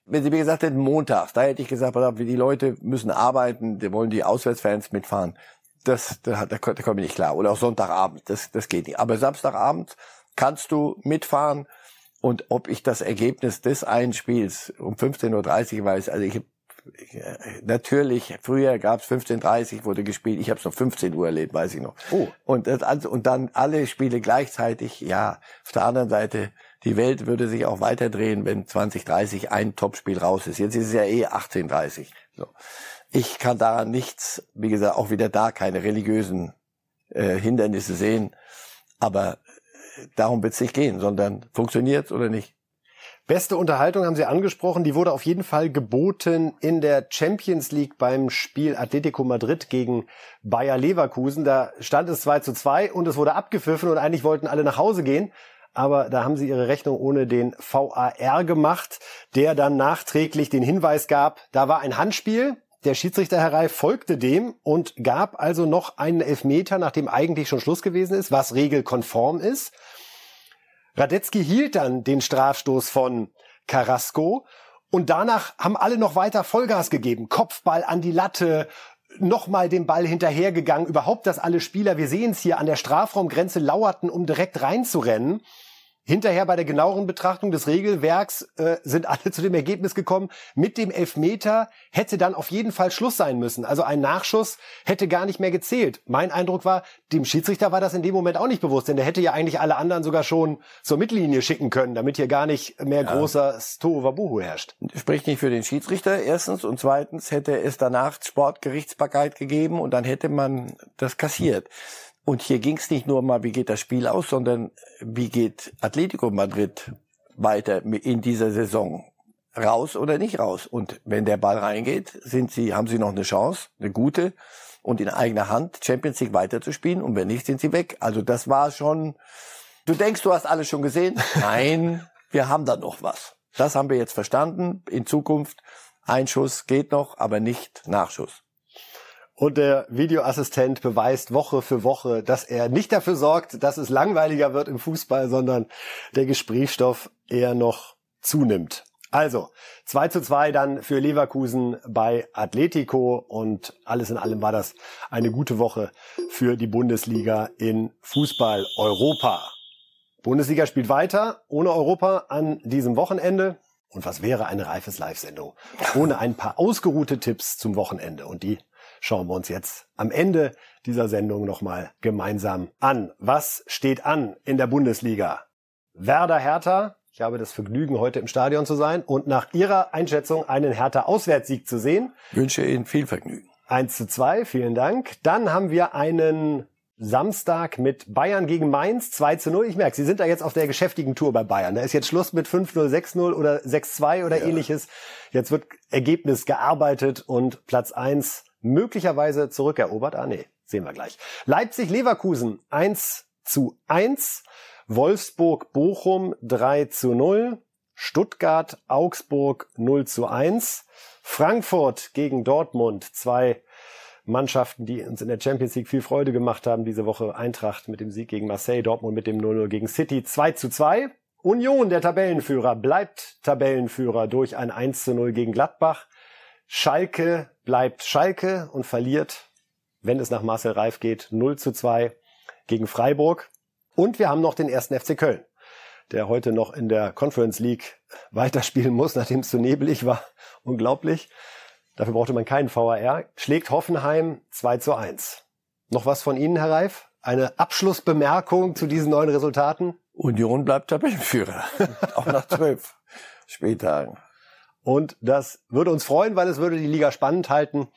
Wenn Sie mir gesagt hätten, montags, da hätte ich gesagt, wie die Leute müssen arbeiten, die wollen die Auswärtsfans mitfahren. Das, da, da, da komme ich nicht klar. Oder auch Sonntagabend, das, das geht nicht. Aber Samstagabend kannst du mitfahren. Und ob ich das Ergebnis des einen Spiels um 15.30 Uhr weiß, also ich natürlich, früher gab es 15.30 wurde gespielt, ich habe es noch 15 Uhr erlebt, weiß ich noch. Oh. Und, das, und dann alle Spiele gleichzeitig, ja, auf der anderen Seite die Welt würde sich auch weiter drehen, wenn 2030 ein Topspiel raus ist. Jetzt ist es ja eh 1830. So. Ich kann daran nichts, wie gesagt, auch wieder da keine religiösen äh, Hindernisse sehen. Aber äh, darum wird es nicht gehen, sondern funktioniert oder nicht. Beste Unterhaltung haben Sie angesprochen. Die wurde auf jeden Fall geboten in der Champions League beim Spiel Atletico Madrid gegen Bayer Leverkusen. Da stand es 2 zu 2 und es wurde abgepfiffen und eigentlich wollten alle nach Hause gehen aber da haben sie ihre Rechnung ohne den VAR gemacht, der dann nachträglich den Hinweis gab, da war ein Handspiel, der Schiedsrichter Herr Reif folgte dem und gab also noch einen Elfmeter, nachdem eigentlich schon Schluss gewesen ist, was regelkonform ist. Radetzky hielt dann den Strafstoß von Carrasco und danach haben alle noch weiter Vollgas gegeben. Kopfball an die Latte, nochmal den Ball hinterhergegangen. Überhaupt, dass alle Spieler, wir sehen es hier, an der Strafraumgrenze lauerten, um direkt reinzurennen. Hinterher bei der genaueren Betrachtung des Regelwerks äh, sind alle zu dem Ergebnis gekommen, mit dem Elfmeter hätte dann auf jeden Fall Schluss sein müssen. Also ein Nachschuss hätte gar nicht mehr gezählt. Mein Eindruck war, dem Schiedsrichter war das in dem Moment auch nicht bewusst, denn der hätte ja eigentlich alle anderen sogar schon zur Mittellinie schicken können, damit hier gar nicht mehr ja. großer Stovabuhu herrscht. Spricht nicht für den Schiedsrichter, erstens. Und zweitens hätte es danach Sportgerichtsbarkeit gegeben und dann hätte man das kassiert. Und hier ging es nicht nur mal, wie geht das Spiel aus, sondern wie geht Atletico Madrid weiter in dieser Saison? Raus oder nicht raus? Und wenn der Ball reingeht, sind sie, haben sie noch eine Chance, eine gute, und in eigener Hand Champions League weiterzuspielen. Und wenn nicht, sind sie weg. Also das war schon, du denkst, du hast alles schon gesehen? Nein, wir haben da noch was. Das haben wir jetzt verstanden. In Zukunft Einschuss geht noch, aber nicht Nachschuss. Und der Videoassistent beweist Woche für Woche, dass er nicht dafür sorgt, dass es langweiliger wird im Fußball, sondern der Gesprächsstoff eher noch zunimmt. Also, 2 zu 2 dann für Leverkusen bei Atletico und alles in allem war das eine gute Woche für die Bundesliga in Fußball Europa. Bundesliga spielt weiter ohne Europa an diesem Wochenende. Und was wäre eine reifes Live-Sendung ohne ein paar ausgeruhte Tipps zum Wochenende? Und die schauen wir uns jetzt am Ende dieser Sendung nochmal gemeinsam an. Was steht an in der Bundesliga? Werder Hertha. Ich habe das Vergnügen, heute im Stadion zu sein und nach Ihrer Einschätzung einen Hertha-Auswärtssieg zu sehen. wünsche Ihnen viel Vergnügen. 1 zu 2, vielen Dank. Dann haben wir einen Samstag mit Bayern gegen Mainz 2 zu 0. Ich merke, Sie sind da jetzt auf der geschäftigen Tour bei Bayern. Da ist jetzt Schluss mit 5-0, 6-0 oder 6-2 oder ja. ähnliches. Jetzt wird Ergebnis gearbeitet und Platz 1 möglicherweise zurückerobert. Ah nee, sehen wir gleich. Leipzig-Leverkusen 1 zu 1. Wolfsburg-Bochum 3 zu 0. Stuttgart-Augsburg 0 zu 1. Frankfurt gegen Dortmund 2 Mannschaften, die uns in der Champions League viel Freude gemacht haben diese Woche. Eintracht mit dem Sieg gegen Marseille, Dortmund mit dem 0-0 gegen City 2 zu 2. Union, der Tabellenführer, bleibt Tabellenführer durch ein 1 zu 0 gegen Gladbach. Schalke bleibt Schalke und verliert, wenn es nach Marcel Reif geht, 0 zu 2 gegen Freiburg. Und wir haben noch den ersten FC Köln, der heute noch in der Conference League weiterspielen muss, nachdem es zu nebelig war. Unglaublich. Dafür brauchte man keinen VAR. Schlägt Hoffenheim 2 zu 1. Noch was von Ihnen, Herr Reif? Eine Abschlussbemerkung zu diesen neuen Resultaten? Union bleibt Tabellenführer. Auch nach zwölf Spieltagen. Und das würde uns freuen, weil es würde die Liga spannend halten.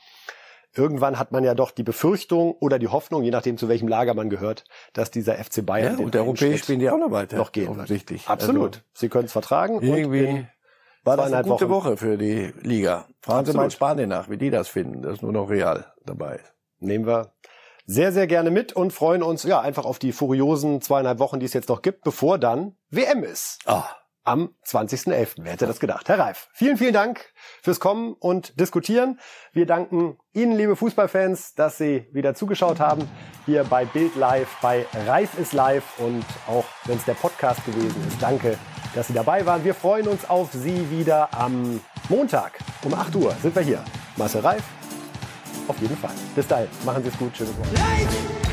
Irgendwann hat man ja doch die Befürchtung oder die Hoffnung, je nachdem zu welchem Lager man gehört, dass dieser FC Bayern ja, und der europäisch spielen die auch noch weiter. Noch gehen offensichtlich. Absolut. Also, Sie können es vertragen. Irgendwie war das eine gute Wochen. Woche für die Liga. Fragen Sie mal in Spanien nach, wie die das finden, dass nur noch Real dabei ist. Nehmen wir sehr, sehr gerne mit und freuen uns ja einfach auf die furiosen zweieinhalb Wochen, die es jetzt noch gibt, bevor dann WM ist. Ah. Am 20.11. Wer hätte das gedacht? Herr Reif, vielen, vielen Dank fürs Kommen und Diskutieren. Wir danken Ihnen, liebe Fußballfans, dass Sie wieder zugeschaut haben. Hier bei Bild Live, bei Reif ist live und auch wenn es der Podcast gewesen ist. Danke, dass Sie dabei waren. Wir freuen uns auf Sie wieder am Montag um 8 Uhr sind wir hier. Marcel Reif, auf jeden Fall. Bis dahin, machen Sie es gut. Schöne Woche.